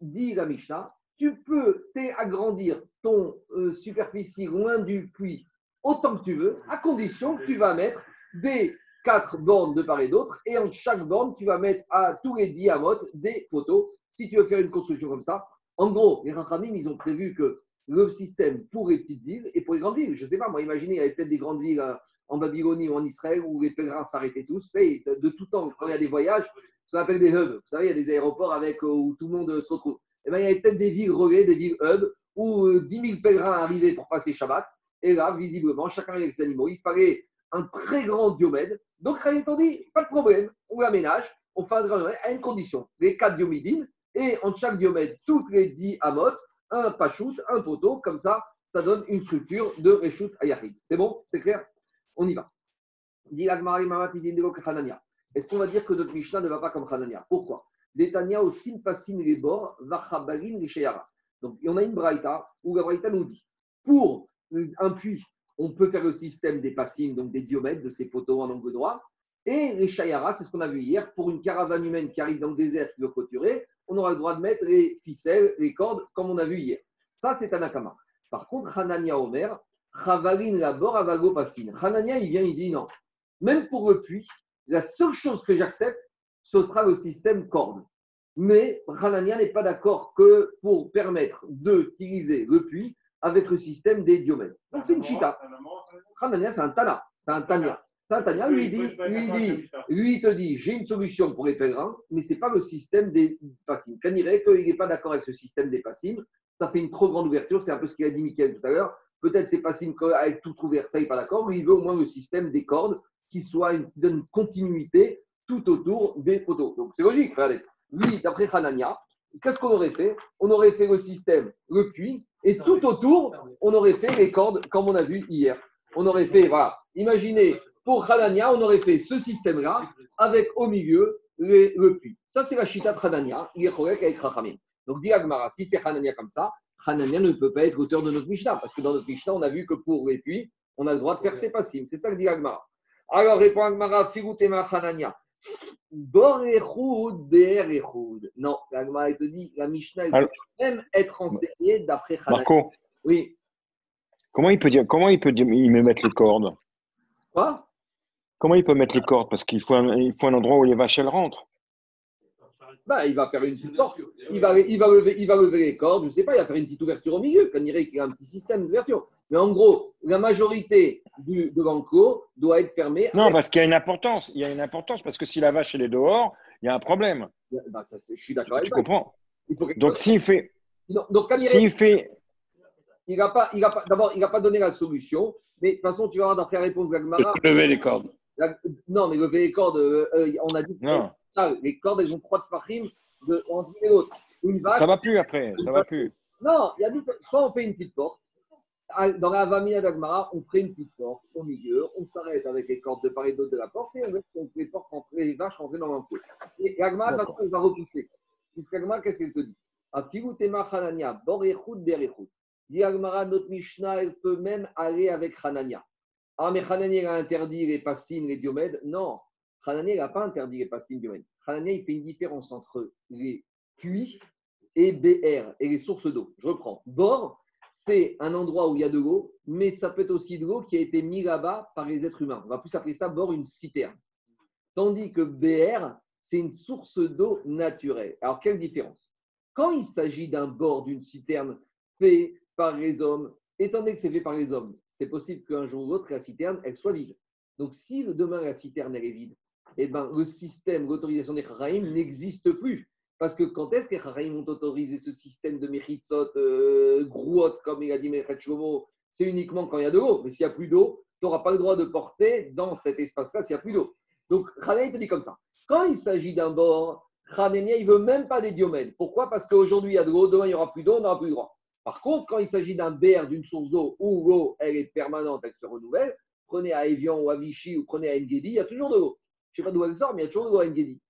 S1: dit la Mishnah, tu peux agrandir ton euh, superficie loin du puits autant que tu veux, à condition que tu vas mettre des quatre bornes de part et d'autre, et en chaque borne, tu vas mettre à tous les diamotes des poteaux. si tu veux faire une construction comme ça, en gros, les Rachamim, ils ont prévu que le système pour les petites villes et pour les grandes villes, je ne sais pas, moi, imaginez, il y avait peut-être des grandes villes euh, en Babylonie ou en Israël où les pèlerins s'arrêtaient tous. C'est de, tout temps, quand il y a des voyages, ce qu'on appelle des hubs. Vous savez, il y a des aéroports avec, euh, où tout le monde se retrouve. Et eh bien, il y avait peut-être des villes relais, des villes hubs, où 10 euh, 000 pèlerins arrivaient pour passer Shabbat. Et là, visiblement, chacun avec ses animaux. Il fallait un très grand diomède. Donc, on dit, pas de problème, on l'aménage, on fait un grand diomède à une condition. Les quatre diomidines, et en chaque diomède, toutes les 10 amotes, un pachout, un poteau, comme ça, ça donne une structure de Reshut Ayahid. C'est bon? C'est clair? On y va. Est-ce qu'on va dire que notre Mishnah ne va pas comme Hanania? Pourquoi? Les bords, vachabalin les sheyara. Donc, en a une braïta où la braïta nous dit pour un puits, on peut faire le système des passines, donc des diomètres, de ces poteaux en angle droit. Et les shayara, c'est ce qu'on a vu hier, pour une caravane humaine qui arrive dans le désert qui veut clôturer, on aura le droit de mettre les ficelles, les cordes, comme on a vu hier. Ça, c'est Anakama. Par contre, Hanania Omer, Chavalin Labor Avago Passine. Hanania, il vient, il dit non. Même pour le puits, la seule chose que j'accepte, ce sera le système corde. Mais Hanania n'est pas d'accord que pour permettre d'utiliser le puits avec le système des diomètres. Donc c'est une chita. Hanania, c'est un tana, c'est un tania. Tania, lui, dit, lui, dit, lui, te dit, j'ai une solution pour les pèlerins, mais ce n'est pas le système des passim. dirait qu'il n'est pas d'accord avec ce système des passim, ça fait une trop grande ouverture, c'est un peu ce qu'il a dit Mickaël tout à l'heure. Peut-être c'est passim avec tout ouvert, ça, il n'est pas d'accord, mais il veut au moins le système des cordes qui soit une, donne continuité tout autour des poteaux. Donc c'est logique, regardez. Lui, d'après Hanania, qu'est-ce qu'on aurait fait? On aurait fait le système, le puits, et tout autour, on aurait fait les cordes, comme on a vu hier. On aurait fait, voilà, imaginez pour Hanania, on aurait fait ce système-là avec au milieu le puits. Ça, c'est la chita de Hanania, il est correct avec Rachamim. Donc, dit Agmara, si c'est Hanania comme ça, Hanania ne peut pas être l'auteur de notre Mishnah, parce que dans notre Mishnah, on a vu que pour les puits, on a le droit de faire ses passimes. C'est ça que dit Agmara. Alors, répond Agmara, Figutema Hanania. Borechud, Berechud. Non, Agmara, te dit, la Mishnah, elle peut même être enseignée d'après Hanania.
S3: Marco
S1: Oui.
S3: Comment il peut dire, comment il peut dire, il me mettre les cordes
S1: Quoi?
S3: Comment il peut mettre les cordes? Parce qu'il faut, un, il faut un endroit où les vaches elles rentrent.
S1: Bah, il va faire une petite porte. Il va, il, va lever, il va lever les cordes. Je ne sais pas, il va faire une petite ouverture au milieu. Qu'on dirait qu'il y a un petit système d'ouverture. Mais en gros, la majorité du, de l'enclos doit être fermée.
S3: Non, parce qu'il y a une importance. Il y a une importance parce que si la vache elle est dehors, il y a un problème.
S1: Bah, ça, je suis d'accord avec
S3: toi. Tu comprends Donc s'il fait.
S1: donc,
S3: s'il fait.
S1: Il n'a pas, pas, d'abord, il n'a pas donné la solution. Mais de toute façon, tu vas voir d'après la réponse d'Agmara.
S3: Lever les cordes.
S1: Non, mais lever les cordes, euh, euh, on a dit
S3: non.
S1: Ça, les cordes, elles ont trois de entre l'une et l'autre.
S3: Ça va plus après, ça va plus.
S1: Non, il y a dit, soit on fait une petite porte. Dans la Vamina d'Agmara, on fait une petite porte au milieu, on s'arrête avec les cordes de part et d'autre de la porte et on laisse les portes rentrer, les vaches rentrer dans l'enclos. Et Agmara, va repousser. Puisqu'Agmara, qu'est-ce qu'elle te dit Afigutema Hanania, Borechut Berechut. Dit Agmara, notre Mishnah, elle peut même aller avec Hanania. Ah, mais Hanania a interdit les passines, les diomèdes. Non, Hanania n'a pas interdit les passines, diomèdes. Hanania, il fait une différence entre les puits et BR, et les sources d'eau. Je reprends. Bord, c'est un endroit où il y a de l'eau, mais ça peut être aussi de l'eau qui a été mise là-bas par les êtres humains. On va plus appeler ça bord une citerne. Tandis que BR, c'est une source d'eau naturelle. Alors, quelle différence? Quand il s'agit d'un bord d'une citerne fait par les hommes, étant donné que c'est fait par les hommes, c'est possible qu'un jour ou l'autre, la citerne, elle soit vide. Donc, si demain la citerne, elle est vide, eh ben, le système, l'autorisation des Charaïm n'existe plus. Parce que quand est-ce que les Charaïm ont autorisé ce système de Mechitsot, euh, grouot, comme il a dit Shlomo C'est uniquement quand il y a de l'eau. Mais s'il n'y a plus d'eau, tu n'auras pas le droit de porter dans cet espace-là s'il n'y a plus d'eau. Donc, Chanaï te dit comme ça. Quand il s'agit d'un bord, Chanania, il ne veut même pas des diomèdes. Pourquoi? Parce qu'aujourd'hui, il y a de l'eau, demain, il n'y aura plus d'eau, on n'aura plus le droit. Par contre, quand il s'agit d'un BR, d'une source d'eau où l'eau, est permanente, elle se renouvelle, prenez à Evian ou à Vichy ou prenez à Engedi, il y a toujours de l'eau. Je ne sais pas d'où elle sort, mais il y a toujours de l'eau à Engedi.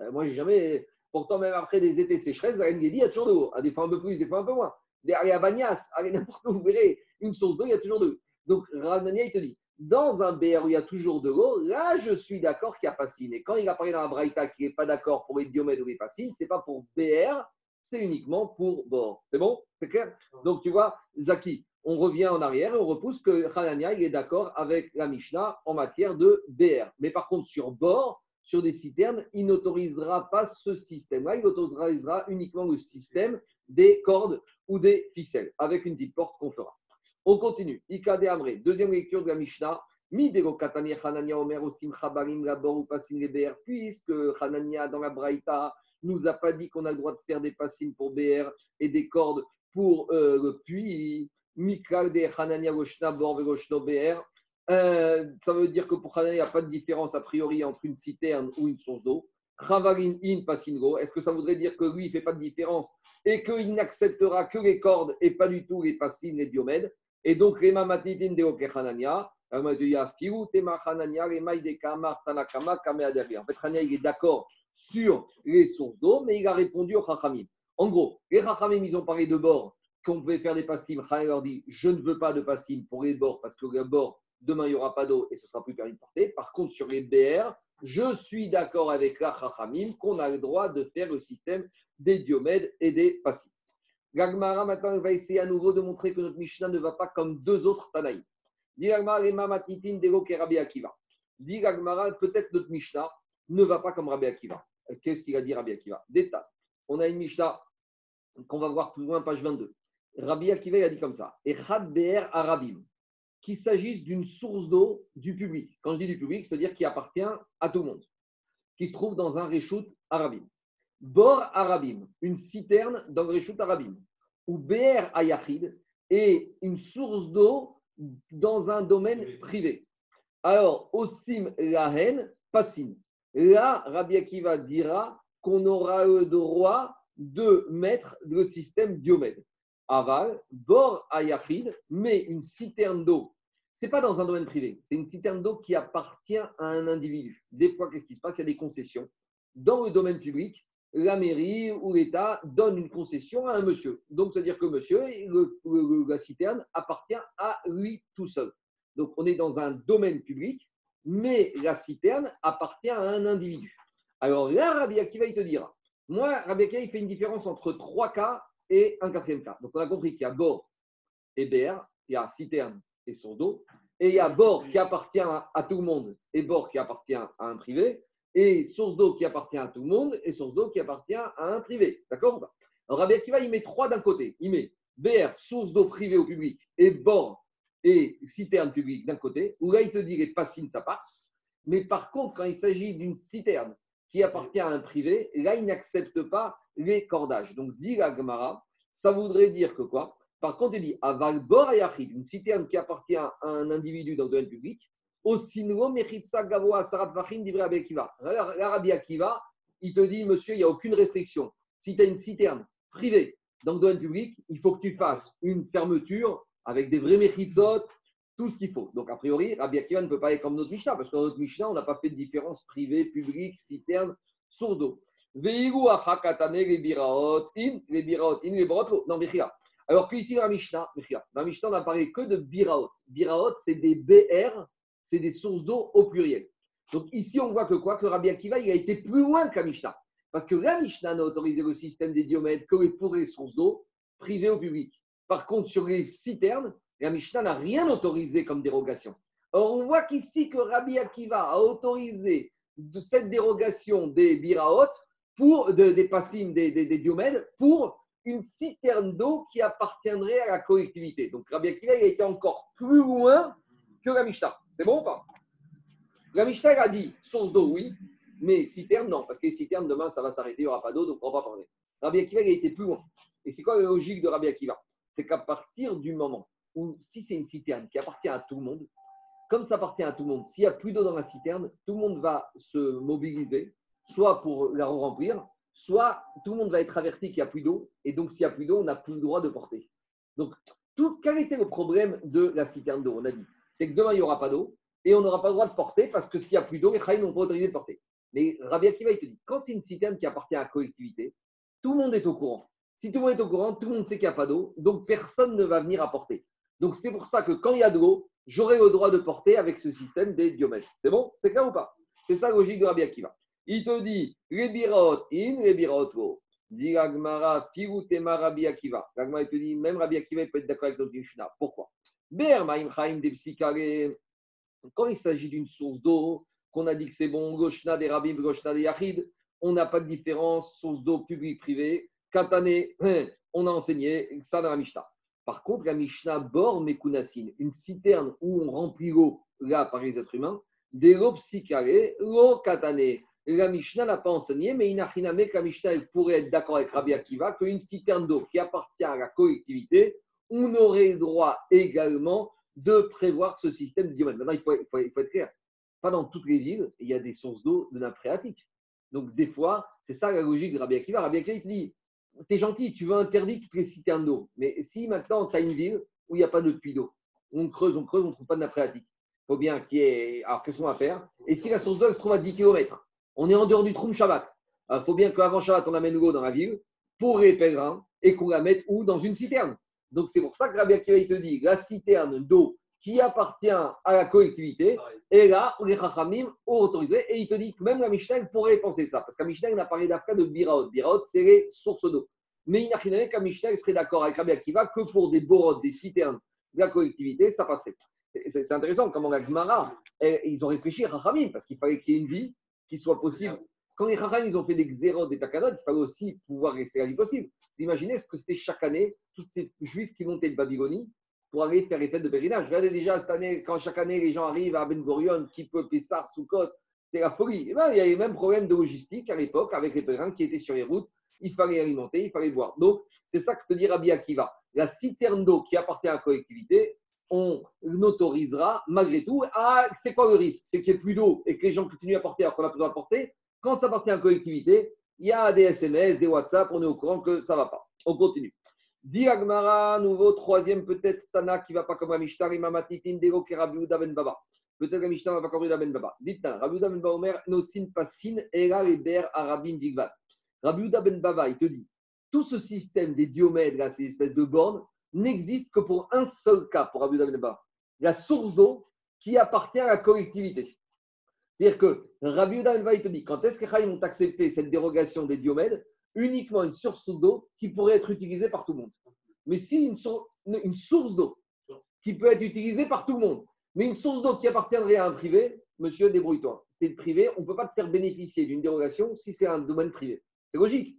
S1: Euh, moi, j'ai jamais. Pourtant, même après des étés de sécheresse, à Engedi, il y a toujours de l'eau. À des fois un peu plus, des fois un peu moins. Derrière Bagnas, allez n'importe où, vous verrez une source d'eau, il y a toujours de l'eau. Donc, Ranania, il te dit dans un BR où il y a toujours de l'eau, là, je suis d'accord qu'il y a fascine. Et quand il a parlé dans la Braïta qu'il n'est pas d'accord pour les diomèdes ou les fascines, ce n'est pas pour BR, c'est uniquement pour bord. C'est bon? C'est clair? Donc tu vois, Zaki, on revient en arrière et on repousse que Hanania est d'accord avec la Mishnah en matière de BR. Mais par contre, sur bord, sur des citernes, il n'autorisera pas ce système-là, il autorisera uniquement le système des cordes ou des ficelles, avec une petite porte qu'on fera. On continue. Ikade Amre, deuxième lecture de la Mishnah. Midego Katani Hanania Omer Osim Chabarim Labor ou Passim puisque Hanania dans la Braïta nous a pas dit qu'on a le droit de faire des passim pour BR et des cordes pour euh, le puits. Mikal de Hanania BR. Euh, ça veut dire que pour Hanania, il n'y a pas de différence a priori entre une citerne ou une source d'eau. Ravarin in pasingo, est-ce que ça voudrait dire que lui, il ne fait pas de différence et qu'il n'acceptera que les cordes et pas du tout les passines, les diomèdes? Et donc, Rema Matitin de Hanania, en fait, Hanania, il est d'accord sur les sources d'eau, mais il a répondu au Chachamim. En gros, les Chachamim, ils ont parlé de bord, qu'on pouvait faire des passim. Chachamim leur dit Je ne veux pas de passim pour les bords, parce que les bords, demain, il n'y aura pas d'eau et ce sera plus permis de porter. Par contre, sur les BR, je suis d'accord avec la Chachamim qu'on a le droit de faire le système des diomèdes et des passim. Gagmara, maintenant, va essayer à nouveau de montrer que notre Mishnah ne va pas comme deux autres Tanaïs. Dit Gagmara, peut-être notre Mishnah ne va pas comme Rabbi Akiva. Qu'est-ce qu'il a dit Rabbi Akiva? Détail. On a une Mishnah qu'on va voir plus loin, page 22. Rabbi Akiva il a dit comme ça Echad Be'er Arabim, qu'il s'agisse d'une source d'eau du public. Quand je dis du public, c'est-à-dire qui appartient à tout le monde, qui se trouve dans un Réchout Arabim. Bor Arabim, une citerne dans le Réchout Arabim. Ou Be'er Ayachid, et une source d'eau dans un domaine privé. Alors, Osim Lahen, Passin. Là, Rabbi Akiva dira qu'on aura le droit de mettre le système Diomède. Aval, bord ayachid, mais une citerne d'eau. Ce n'est pas dans un domaine privé, c'est une citerne d'eau qui appartient à un individu. Des fois, qu'est-ce qui se passe? Il y a des concessions. Dans le domaine public, la mairie ou l'État donne une concession à un monsieur. Donc, c'est-à-dire que monsieur, la citerne appartient à lui tout seul. Donc, on est dans un domaine public mais la citerne appartient à un individu. Alors là, Rabbi Akiva, il te dira, moi, Rabbi Akiva, il fait une différence entre trois cas et un quatrième cas. Donc on a compris qu'il y a bord et BR, il y a citerne et son dos, et il y a bord qui appartient à, tout le monde et bord qui appartient à un privé, et source d'eau qui appartient à tout le monde et source d'eau qui appartient à un privé. D'accord Alors Rabbi Akiva, il met trois d'un côté. Il met BR, source d'eau privée au public, et bord et citerne publique d'un côté, où là, il te dit les passines, ça passe. Mais par contre, quand il s'agit d'une citerne qui appartient à un privé, là, il n'accepte pas les cordages. Donc, dit la Gemara, ça voudrait dire que quoi? Par contre, il dit Aval Bor une citerne qui appartient à un individu dans le domaine public, Osinro Mechitsa Gavoa Sarat Vachim Rabbi Akiva. L'Arabie Akiva, il te dit, monsieur, il n'y a aucune restriction. Si tu as une citerne privée dans le domaine public, il faut que tu fasses une fermeture avec des vrais mechitzot, tout ce qu'il faut. Donc, a priori, Rabbi Akiva ne peut pas être comme notre Mishnah, parce que dans notre Mishnah, on n'a pas fait de différence privée, publique, citerne, les biraot, non, Mechia. Alors qu'ici, dans la Mishnah, dans la Mishnah, on n'a parlé que de biraot. Biraot, c'est des BR, c'est des sources d'eau au pluriel. Donc ici, on voit que quoi? Que Rabbi Akiva, il a été plus loin que Mishnah. Parce que la Mishnah n'a autorisé le système des diomètres que pour les sources d'eau privées au public. Par contre, sur les citernes, la Mishnah n'a rien autorisé comme dérogation. Or, on voit qu'ici que Rabbi Akiva a autorisé cette dérogation des biraot pour des passim, des, des, pour une citerne d'eau qui appartiendrait à la collectivité. Donc Rabbi Akiva a été encore plus loin que la Mishnah. C'est bon ou pas? La Mishnah a dit source d'eau, oui, mais citerne, non, parce que les citernes, demain, ça va s'arrêter, il n'y aura pas d'eau, donc on ne va pas parler. Rabbi Akiva a été plus loin. Et c'est quoi la logique de Rabbi Akiva? C'est qu'à partir du moment où, si c'est une citerne qui appartient à tout le monde, comme ça appartient à tout le monde, s'il n'y a plus d'eau dans la citerne, tout le monde va se mobiliser, soit pour la remplir, soit tout le monde va être averti qu'il n'y a plus d'eau, et donc s'il n'y a plus d'eau, on n'a plus le droit de porter. Donc, tout, quel était le problème de la citerne d'eau? On a dit, c'est que demain, il n'y aura pas d'eau, et on n'aura pas le droit de porter, parce que s'il n'y a plus d'eau, les Khaïm n'ont pas autorisé de porter. Mais Rabbi Akiva, il te dit, quand c'est une citerne qui appartient à la collectivité, tout le monde est au courant. Si tout le monde est au courant, tout le monde sait qu'il n'y a pas d'eau, donc personne ne va venir apporter. Donc c'est pour ça que quand il y a de l'eau, j'aurai le droit de porter avec ce système des diomètres. C'est bon? C'est clair ou pas? C'est ça la logique de Rabbi Akiva. Il te dit les biraot in, les biraot go. Dit Agmara, tema Rabbi Akiva. L'agmara, il te dit même Rabbi Akiva peut être d'accord avec notre Mishnah. Pourquoi? Quand il s'agit d'une source d'eau, qu'on a dit que c'est bon, Goshna des Rabim, Goshna des Yachid, on n'a pas de différence, source d'eau publique-privée. Katane, [CLEARS THROAT] on a enseigné ça dans la Mishnah. Par contre, la Mishnah Bor Mekunasin, une citerne où on remplit l'eau, là, par les êtres humains, des psychare, l'eau katane. La Mishnah n'a pas enseigné, mais Inachiname, la Mishnah pourrait être d'accord avec Rabbi Akiva qu'une citerne d'eau qui appartient à la collectivité, on aurait le droit également de prévoir ce système de diomètre. Maintenant, il faut, être clair. Pas dans toutes les villes, il y a des sources d'eau de nappe phréatique. Donc, des fois, c'est ça la logique de Rabbi Akiva. Rabbi Akiva, dit tu gentil, tu veux interdire toutes les citernes d'eau. Mais si maintenant tu as une ville où il n'y a pas de puits d'eau, on creuse, on creuse, on ne trouve pas de nappe phréatique. Il faut bien qu'il y ait. Alors, qu'est-ce qu'on va faire Et si la source d'eau se trouve à 10 km, on est en dehors du Troum Shabbat. Il faut bien qu'avant Shabbat, on amène l'eau dans la ville? Pour les pèlerins et qu'on la mette où? Dans une citerne. Donc, c'est pour ça que Rabbi Akiva, te dit la citerne d'eau qui appartient à la collectivité, et là, les Chachamim ont autorisé, et il te dit que même la Mishnah pourrait penser ça, parce que la Mishnah a parlé d'Afka de Biraot. Biraot, c'est les sources d'eau. Mais n'a rien que la Mishnah serait d'accord avec Rabbi Akiva que pour des borot, des citernes de la collectivité, ça passerait. C'est intéressant comment la Gemara, ils ont réfléchi à Chachamim, parce qu'il fallait qu'il y ait une vie qui soit possible. Quand les Chachamim ils ont fait des xéros, des takanot, il fallait aussi pouvoir rester la vie possible. Vous imaginez ce que c'était chaque année, tous ces juifs qui montaient de Babylonie, pour aller faire les fêtes de pèlerinage. Regardez déjà cette année, quand chaque année les gens arrivent à Ben Gurion, qui peut Pessar, Soukot, c'est la folie. Et ben, il y a les mêmes problèmes de logistique à l'époque avec les pèlerins qui étaient sur les routes. Il fallait alimenter, il fallait boire. Donc, c'est ça que te dit Rabbi Akiva. La citerne d'eau qui appartient à la collectivité, on autorisera malgré tout. Ah, c'est quoi le risque? C'est qu'il n'y ait plus d'eau et que les gens continuent à porter alors qu'on a besoin de porter? Quand ça appartient à la collectivité, il y a des SMS, des WhatsApp, on est au courant que ça ne va pas. On continue. Dit Agmara, nouveau troisième peut-être Tana qui va pas comme la Mishnah, Imamatitin Dego Kerabiuda Ben Baba. Peut-être la Mishnah va pas comme Ben Baba. Dites Rabiuda Ben Baba Omer, Nosin Passin, Era Eder Arabim Bigvat. Rabiuda Ben Baba, il te dit, tout ce système des diomètres, là, ces espèces de bornes, n'existe que pour un seul cas pour Rabiuda Ben Baba. La source d'eau qui appartient à la collectivité. C'est-à-dire que Rabbi Ben Baba, il te dit, quand est-ce que les ont accepté cette dérogation des diomèdes? Uniquement une source d'eau qui pourrait être utilisée par tout le monde. Mais si une, source d'eau qui peut être utilisée par tout le monde, mais une source d'eau qui appartiendrait à un privé, monsieur, débrouille-toi. C'est le privé, on ne peut pas te faire bénéficier d'une dérogation si c'est un domaine privé. C'est logique.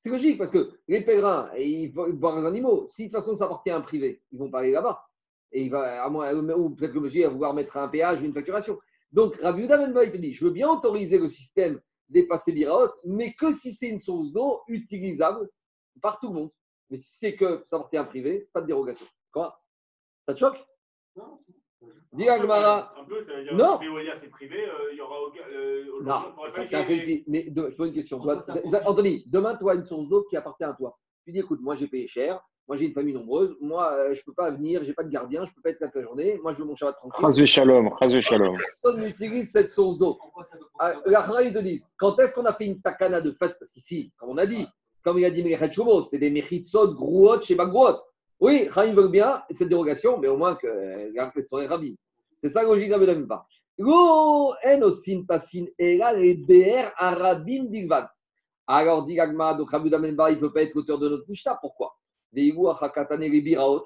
S1: C'est logique parce que les pèlerins, ils boivent les animaux. Si de toute façon ça appartient à un privé, ils vont pas aller là-bas. Et il va, ou peut-être que le monsieur va vouloir mettre un péage, une facturation. Donc, Uda ben te dit, je veux bien autoriser le système dépasser l'Iraot, mais que si c'est une source d'eau utilisable par tout le monde. Mais si c'est que ça appartient à un privé, pas de dérogation. Quoi? Ça te choque? Non. Dis à Gmara. Non. c'est privé, euh, il y aura euh, Non, c'est un Mais je pose une question. Anthony, demain, toi, une source d'eau qui appartient à toi. Tu dis, écoute, moi, j'ai payé cher. Moi, j'ai une famille nombreuse. Moi, euh, je ne peux pas venir. Je n'ai pas de gardien. Je ne peux pas être là toute la journée. Moi, je veux mon Shabbat tranquille.
S3: Razé shalom. Razé shalom.
S1: Personne n'utilise cette source d'eau. Ah, la Chara, te disent quand est-ce qu'on a fait une takana de face Parce qu'ici, comme on a dit, comme il a dit Mechet c'est des Mechitsot, Grouot, chez Bagrouot. Oui, Chaim veut bien cette dérogation, mais au moins que soit rabbi. C'est ça la logique de la pas. Alors, dit Gagma, donc Rabbi il ne peut pas être l'auteur de notre Mishnah. Pourquoi?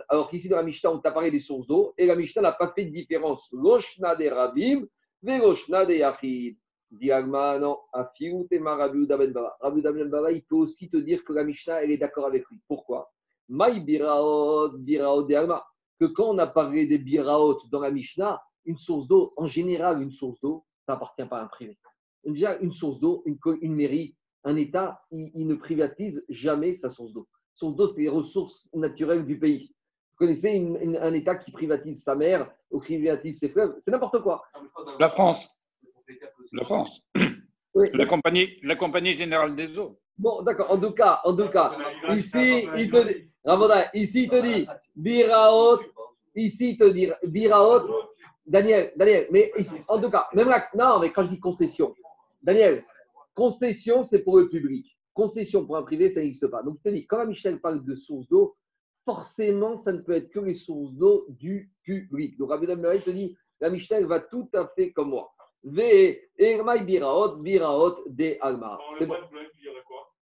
S1: Alors qu'ici dans la Mishnah, on t'a parlé des sources d'eau, et la Mishnah n'a pas fait de différence. Loshna de Rabim, Veloshna de Yachid. Diagma, non, Afiou Tema Rabbi Ben Baba. Rabbi Ben Baba, il peut aussi te dire que la Mishnah, elle est d'accord avec lui. Pourquoi? Maï Biraot, Biraot Diagma. Que quand on a parlé des Biraot dans la Mishnah, une source d'eau, en général, une source d'eau, ça n'appartient pas à un privé. Déjà, une source d'eau, une, une mairie, un État, il ne privatise jamais sa source d'eau source d'eau, c'est les ressources naturelles du pays. Vous connaissez un État qui privatise sa mer ou qui privatise ses fleuves? C'est n'importe quoi.
S3: La France. La France. [CLEARS THROAT] La, compagnie, la compagnie générale des eaux.
S1: Bon, d'accord. En tout cas, en tout cas, ici, il te dit, ici, il te dit, Biraot, ici, il te dit, Biraot, Daniel, Daniel, mais ici, en tout cas, même là, non, mais quand je dis concession, Daniel, concession, c'est pour le public. Concession pour un privé, ça n'existe pas. Donc, je te dis, quand la Michel parle de sources d'eau, forcément, ça ne peut être que les sources d'eau du public. Donc, Rabbi te dit, la Michel va tout à fait comme moi. Ve Ermaï Biraot, Biraot de Alma.
S2: C'est bon.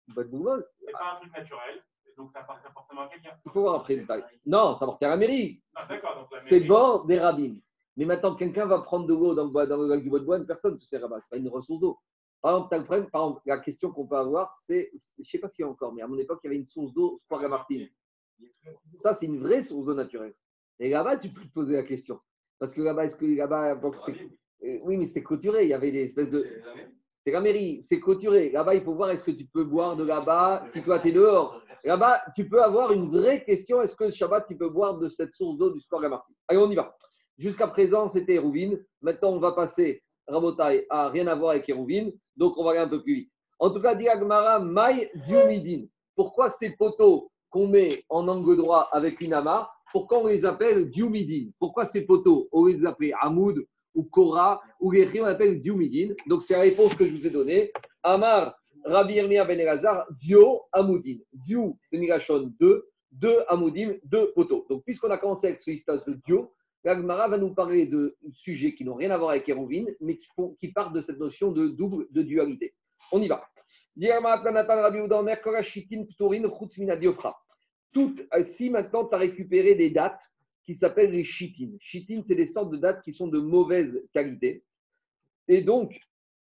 S1: De boule.
S2: C'est pas un truc naturel. Donc, ça appartient forcément à quelqu'un.
S1: Il faut voir après le détail. Non, ça appartient à la mairie.
S2: Ah.
S1: C'est bord des rabbins. Mais maintenant, quelqu'un va prendre de l'eau dans, le lac du bois de Boine, personne ne se sert là-bas. Ce n'est pas une ressource d'eau. Par exemple, par exemple, la question qu'on peut avoir, c'est, je ne sais pas s'il y a encore, mais à mon époque, il y avait une source d'eau, Sport Martine. Ça, c'est une vraie source d'eau naturelle. Et là-bas, tu peux te poser la question. Parce que là-bas, est-ce que là-bas, euh, oui, mais c'était clôturé. Il y avait des espèces de. C'est la mairie, c'est clôturé. Là-bas, il faut voir est-ce que tu peux boire de là-bas si toi, tu es dehors? Là-bas, tu peux avoir une vraie question est-ce que le Shabbat, tu peux boire de cette source d'eau du Sport Martine Allez, on y va. Jusqu'à présent, c'était Hérouvine. Maintenant, on va passer, Rabotai, à rien à voir avec Hérouvine. Donc, on va aller un peu plus vite. En tout cas, Diagmara, Maï Diumidin. Pourquoi ces poteaux qu'on met en angle droit avec une amarre, pourquoi on les appelle Diumidin Pourquoi ces poteaux, on les appelle Hamoud ou Kora ou les on appelle Diumidin Donc, c'est la réponse que je vous ai donnée. Amar, Rabbi Irmia Ben Elazar, Dio, Amoudin. Diu, c'est Migashon 2, 2 Amoudim, 2 poteaux. Donc, puisqu'on a commencé avec ce histoire de Dio, L'Agmara va nous parler de sujets qui n'ont rien à voir avec Hérovine, mais qui, partent de cette notion de double, de dualité. On y va. Tout, euh, si maintenant tu as récupéré des dates qui s'appellent les chitines. Chitines, c'est des sortes de dates qui sont de mauvaise qualité. Et donc,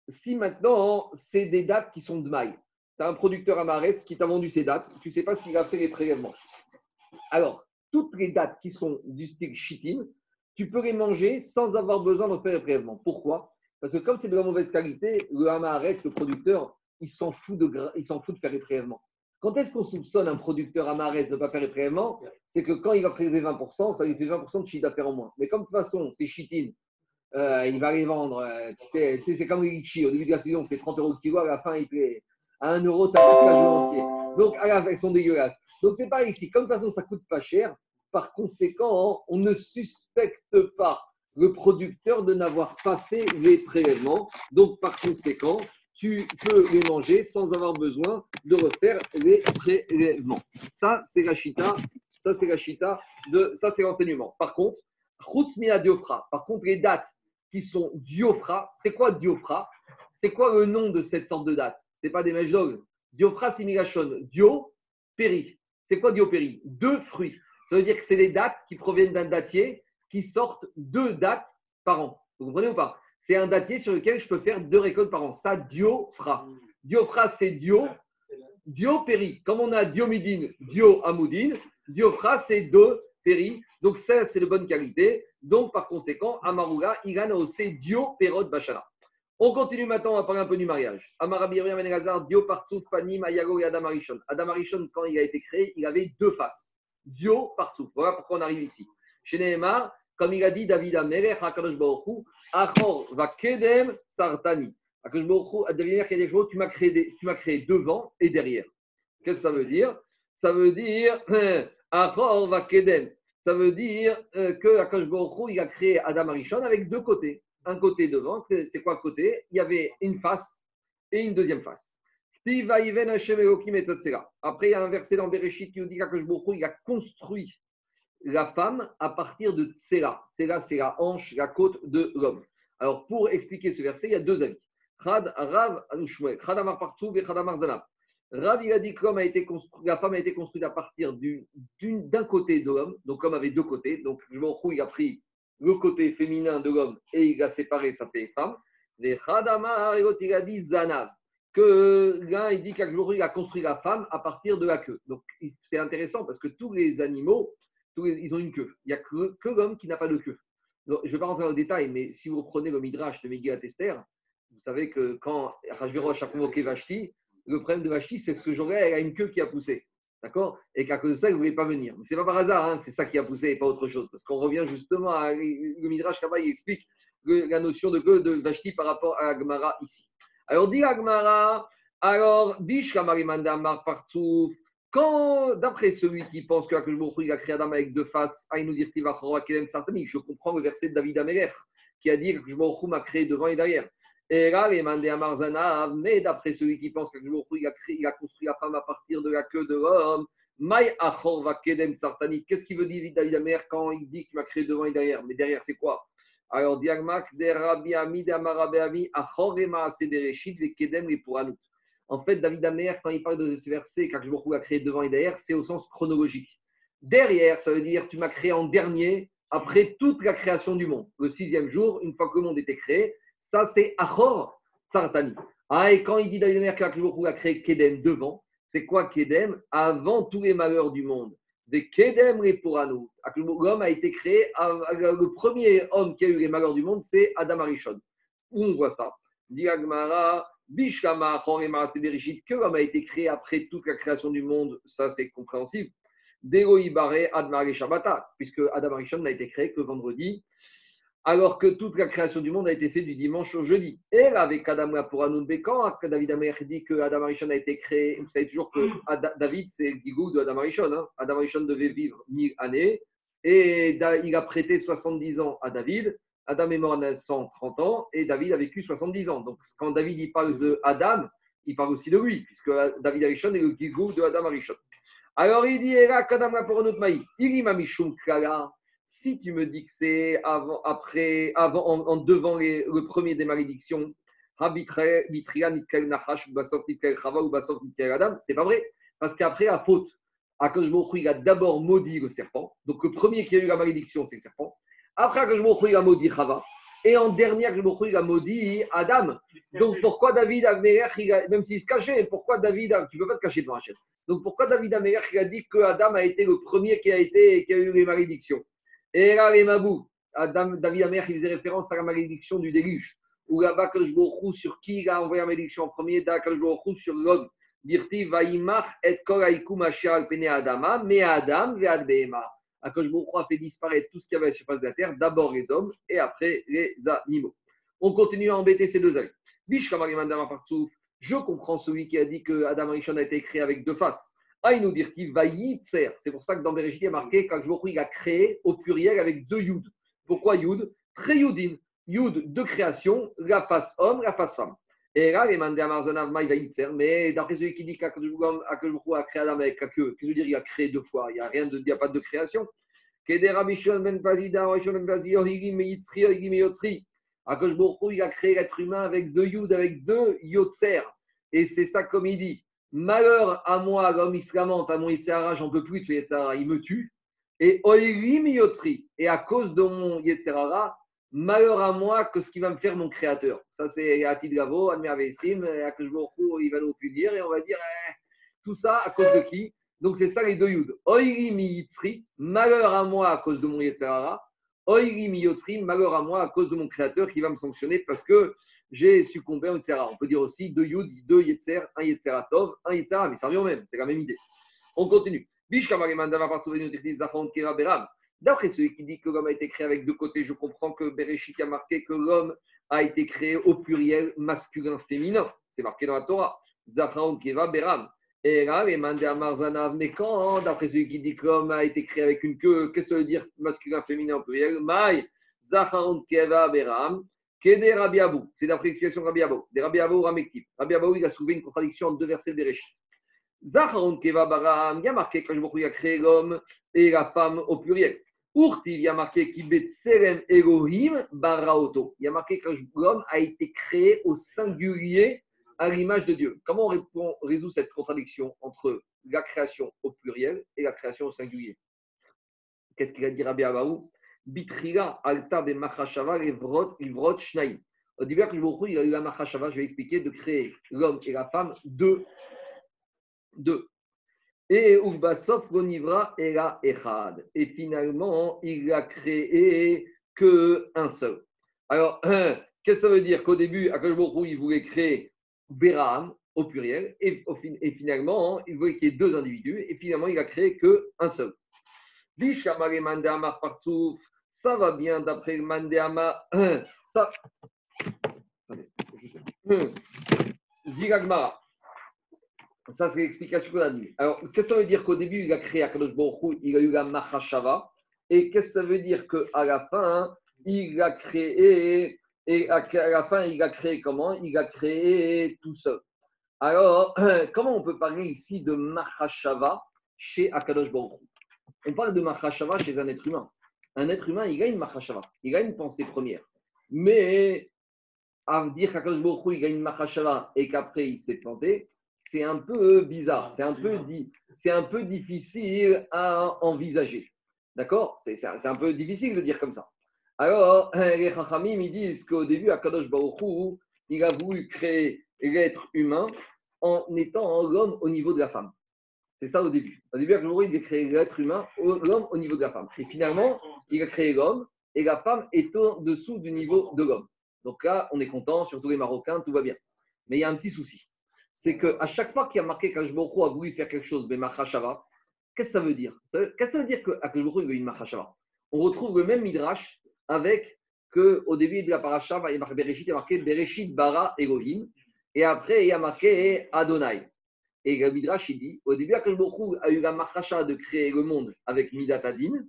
S1: si maintenant c'est des dates qui sont de maille, tu as un producteur à Maretz qui t'a vendu ces dates, tu ne sais pas s'il a fait les prélèvements. Alors, toutes les dates qui sont du style chitine, tu peux les manger sans avoir besoin de faire les prélèvements. Pourquoi? Parce que comme c'est de la mauvaise qualité, le Hamaretz, le producteur, il s'en fout, de, fout de faire les prélèvements. Quand est-ce qu'on soupçonne un producteur Hamaretz de ne pas faire les prélèvements? C'est que quand il va prélever 20%, ça lui fait 20% de chiffre d'affaires en moins. Mais comme de toute façon, c'est chitine, euh, il va les vendre. Euh, tu sais, c'est comme les litchis. Au début de la saison, c'est 30 euros le kilo. À la fin, il fait à 1 euro. Donc, à ils sont dégueulasses. Donc, c'est pas ici. Comme de toute façon, ça coûte pas cher, par conséquent, on ne suspecte pas le producteur de n'avoir pas fait les prélèvements. Donc, par conséquent, tu peux les manger sans avoir besoin de refaire les prélèvements. Ça, c'est la chita. Ça, c'est la chita. De, ça, c'est l'enseignement. Par contre, Diofra. Par contre, les dates qui sont Diofra, c'est quoi Diofra? C'est quoi le nom de cette sorte de date? Ce n'est pas des mèches Diofra, c'est. Dio, péri. C'est quoi Diopéri Deux fruits. Ça veut dire que c'est les dates qui proviennent d'un datier qui sortent deux dates par an. Vous comprenez ou pas? C'est un datier sur lequel je peux faire deux récoltes par an. Ça, diofra. Diofra, c'est dio. Dio péri. Comme on a diomidine, dio amoudine, diofra, c'est deux péri. Donc, ça, c'est de bonne qualité. Donc, par conséquent, Amaruga, Iran aussi dio perot bachara. On continue maintenant, on va parler un peu du mariage. Amarabi Dio Partouf, Panim, Ayago et Adamarishon. Adamarishon, quand il a été créé, il avait deux faces. Dio partout. Voilà pourquoi on arrive ici. Chez Nehemar, comme il a dit David Amelech, Akadosh Baruch Achor va kedem sartani. Akadosh Baruch Hu, tu m'as créé, tu m'as créé devant et derrière. Qu'est-ce que ça veut dire? Ça veut dire [CLEARS THROAT] Achor va kedem. Ça veut dire euh, que Akadosh Baruch il a créé Adam Arishon avec deux côtés. Un côté devant, c'est quoi côté? Il y avait une face et une deuxième face. Après, il y a un verset dans Bereshit qui nous dit qu'il a construit la femme à partir de Tsela. Tsela, c'est la hanche, la côte de l'homme. Alors, pour expliquer ce verset, il y a deux avis. Rav Rav, il a dit que a été la femme a été construite à partir d'un côté de l'homme, donc l'homme avait deux côtés. Donc, il a pris le côté féminin de l'homme et il a séparé, ça fait femme. Et Khadamar, il a dit Zanav que l'un, il dit il a construit la femme à partir de la queue. Donc, c'est intéressant parce que tous les animaux, ils ont une queue. Il n'y a que, que l'homme qui n'a pas de queue. je ne vais pas rentrer dans le détail, mais si vous reprenez le Midrash de Megillat Esther, vous savez que quand Rajvirosh a convoqué Vashti, le problème de Vashti, c'est que ce jour-là, elle a une queue qui a poussé. D'accord? Et qu'à cause de ça, elle ne voulait pas venir. Mais ce n'est pas par hasard, hein, c'est ça qui a poussé et pas autre chose. Parce qu'on revient justement à le Midrash là il explique la notion de queue de Vashti par rapport à Agmara ici. Alors, dit Agmara, alors, quand, d'après celui qui pense que il a créé Adam avec deux faces, je comprends le verset de David Améler qui a dit que m'a créé devant et derrière. Et là, les mais d'après celui qui pense que il a, il a construit la femme à partir de la queue de l'homme, Qu'est-ce qu'il veut dire David Améler quand il dit qu'il m'a créé devant et derrière? Mais derrière, c'est quoi? Alors, Diagmak de Rabbi Ami Ami Achorema Sedereshit Kedem et Puranut. En fait, David Amer, quand il parle de ce verset, quand je a créé devant et derrière, c'est au sens chronologique. Derrière, ça veut dire tu m'as créé en dernier après toute la création du monde. Le sixième jour, une fois que le monde était créé, ça c'est Achor Sartani. Ah, et quand il dit David que a créé Kedem devant, c'est quoi Kedem? Avant tous les malheurs du monde. Des Kedem nous. L'homme a été créé, le premier homme qui a eu les malheurs du monde, c'est Adam Arishon. Où on voit ça? Diagmara, Bishkama, que l'homme a été créé après toute la création du monde, ça c'est compréhensible. Degoïbare, Admar Shabbata, puisque Adam Arishon n'a été créé que vendredi, alors que toute la création du monde a été faite du dimanche au jeudi. Et là, avec Adam pour Anoun Bekan, David Amer dit que Adam Arishon a été créé, vous savez toujours que David, c'est le gigou de Adam Arishon. Hein. Adam Arishon devait vivre mille années, et il a prêté 70 ans à David. Adam est mort à 130 ans et David a vécu 70 ans. Donc, quand David il parle de Adam, il parle aussi de lui, puisque David Arishon est le gigou de Adam Arishon. Alors, il dit, si tu me dis que c'est avant, après, avant, en, devant le premier des malédictions, c'est pas vrai. Parce qu'après, à faute, il a d'abord maudit le serpent. Donc, le premier qui a eu la malédiction, c'est le serpent. Après, Akashmochu, il a maudit Chava. Et en dernier, Akashmochu, il a maudit Adam. Donc pourquoi David Améler, même s'il se cachait, pourquoi David, tu peux pas te cacher devant Hachem. Donc pourquoi David Améler, il a dit que Adam a été le premier qui a, été, qui a eu les malédictions? Et là, les Mabou, David Améler, il faisait référence à la malédiction du déluge. Ou là-bas, sur qui il a envoyé la malédiction en premier, Akashmochu, sur l'homme. Dirti, Vaimach et Pene Adama, mais Adam, a fait disparaître tout ce qu'il y avait à la surface de la terre, d'abord les hommes et après les animaux. On continue à embêter ces deux amis. Je comprends celui qui a dit que Adam Rishon a été créé avec deux faces. Ah, il nous dit qu'il va yitzer. C'est pour ça que dans Bereshit, il y a marqué il a créé au pluriel avec deux yud. Pourquoi yud? Très yudin. Yud de création, la face homme, la face femme. Et là, les Marzanav, il va yitzer. Mais d'après celui qui dit qu'Akash a créé Adam avec la queue, qu'est-ce dire Il a créé deux fois. Il n'y a rien de, il n'y a pas de création. Ben il a créé l'être humain avec deux yud, avec deux yotzer. Et c'est ça comme il dit. Malheur à moi, l'homme islamante, à mon Yetzerara, j'en peux plus de il me tue. Et Oirim Yotzri. Et à cause de mon Yetzerara, malheur à moi que ce qui va me faire mon créateur. Ça, c'est à Tidgavo, Admer Avesim, à il va nous punir et on va dire eh, tout ça à cause de qui? Donc c'est ça les deux yud. Oiri mi malheur à moi à cause de mon yetzerara. Oiri mi malheur à moi à cause de mon créateur qui va me sanctionner parce que j'ai succombé à yetzerara. On peut dire aussi deux yud, deux yetzer, un yetzeratov, un yetzera, mais ça revient au même, c'est la même idée. On continue. D'après celui qui dit que l'homme a été créé avec deux côtés, je comprends que Bereshit a marqué que l'homme a été créé au pluriel masculin-féminin. C'est marqué dans la Torah. Zachon Keva Beram. Et là, les Marzanav, mais quand, d'après celui qui dit que l'homme a été créé avec une queue, qu'est-ce que ça veut dire masculin, féminin en pluriel? Maï, Zacharon Keva Beram, Kede Rabiabou. C'est d'après l'explication de Rabiabou. Des Rabiabou Ramektif. Rabiabou, il a soulevé une contradiction entre deux versets de Réchit. Zacharon Keva Baram, il y a marqué quand je a créé l'homme et la femme au pluriel. Urti, il y a marqué Elohim. Il y a marqué quand l'homme a été créé au singulier à l'image de Dieu. Comment on, résout cette contradiction entre la création au pluriel et la création au singulier? Qu'est-ce qu'il a dit Rabbi Abaou Bitrila alta be machashava ivrot shnaim. Au début, que je il a eu la machashava, je vais expliquer, de créer l'homme et la femme deux. Deux. Et Uvbasov Gonivra et la Echad. Et finalement, il a créé que un seul. Alors, [CLEARS THROAT] qu'est-ce que ça veut dire? Qu'au début, Akashbourou, il voulait créer Béram au pluriel, et, et finalement, il voulait qu'il y ait deux individus, et finalement, il a créé qu'un seul. Ça va bien d'après Mandéama. [CLEARS THROAT] Ça. [CLEARS THROAT] Ça, c'est l'explication qu'on a dit. Alors, qu'est-ce que ça veut dire qu'au début, il a créé Akadosh Baruch il a eu la Mahashava? Et qu'est-ce que ça veut dire qu'à la fin, il a créé et à la fin, il a créé comment? Il a créé tout seul. Alors, [CLEARS THROAT] comment on peut parler ici de Mahashava chez Akadosh Baruch On parle de Mahashava chez un être humain. Un être humain, il a une Mahashava, il a une pensée première. Mais à dire qu'Akadosh Baruch il a une Mahashava et qu'après il s'est planté, c'est un peu bizarre, c'est un peu, difficile à envisager. D'accord? C'est, un peu difficile de dire comme ça. Alors, [LAUGHS] les Chachamim, ils disent qu'au début, Akadosh Baruch il a voulu créer l'être humain en étant l'homme au niveau de la femme. C'est ça au début. Au début, il a créé l'être humain, l'homme au niveau de la femme. Et finalement, il a créé l'homme et la femme est au-dessous du niveau de l'homme. Donc là, on est content, surtout les Marocains, tout va bien. Mais il y a un petit souci. C'est qu'à chaque fois qu'il y a marqué qu'Ajboko a voulu faire quelque chose, mais Machashava, qu'est-ce que ça veut dire? Qu'est-ce que ça veut dire qu'Ajboko veut une Machashava On retrouve le même Midrash avec qu'au début de la il y a marqué Bereshit, il y a marqué Bereshit bara Elohim. Et après, il y a marqué Adonai. Et le Midrash, il dit au début, Akashboko a eu la Machacha de créer le monde avec Midat Adin.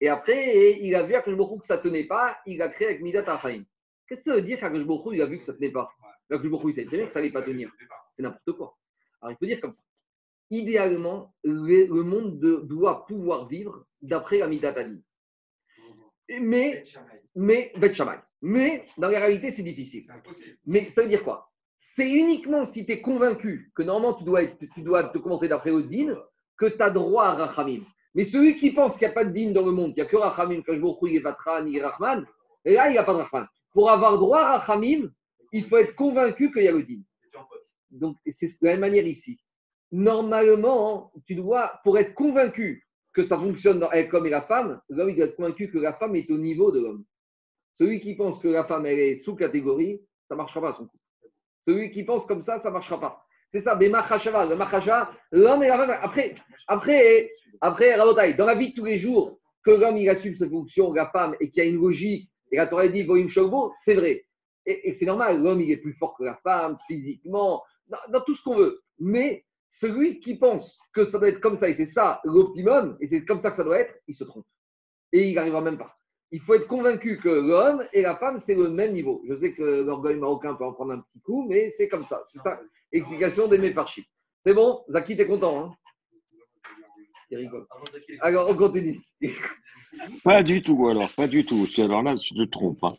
S1: Et après, il a vu Akashboko que ça ne tenait pas, il a créé avec Midat Achaim. Qu'est-ce que ça veut dire qu'Akashboko, il a vu que ça ne tenait pas? Akashboko, il sait très bien que ça n'allait pas tenir. C'est n'importe quoi. Alors, il faut dire comme ça. Idéalement, le, monde doit pouvoir vivre d'après la Midat Adin. Mais, mais, mais, dans la réalité, c'est difficile. Mais ça veut dire quoi? C'est uniquement si tu es convaincu que normalement tu dois, tu dois te commenter d'après le que tu as droit à Rachamim. Mais celui qui pense qu'il n'y a pas de din dans le monde, qu'il n'y a que Rachamim, que je ni Rahman, et là, il n'y a pas de Rahman. Pour avoir droit à Rachamim, il faut être convaincu qu'il y a le din. Donc, c'est de la même manière ici. Normalement, tu dois, pour être convaincu que ça fonctionne dans comme et la femme, l'homme il doit être convaincu que la femme est au niveau de l'homme. Celui qui pense que la femme est sous catégorie, ça ne marchera pas à son coup. Celui qui pense comme ça, ça ne marchera pas. C'est ça, Machashava, le Machacha, l'homme et la. Après, après, après, dans la vie de tous les jours, que l'homme il assume ses fonctions, la femme, et qu'il y a une logique, et la Torah dit Voim c'est vrai. Et, c'est normal, l'homme il est plus fort que la femme, physiquement, dans tout ce qu'on veut. Mais celui qui pense que ça doit être comme ça et c'est ça l'optimum, et c'est comme ça que ça doit être, il se trompe. Et il n'arrivera même pas. Il faut être convaincu que l'homme et la femme, c'est le même niveau. Je sais que l'orgueil marocain peut en prendre un petit coup, mais c'est comme ça. C'est ça, explication des méparchis. C'est bon? Zaki, t'es content hein? Alors, on continue. [LAUGHS]
S3: Pas du tout, alors, pas du tout. Alors là, tu te trompes. Hein.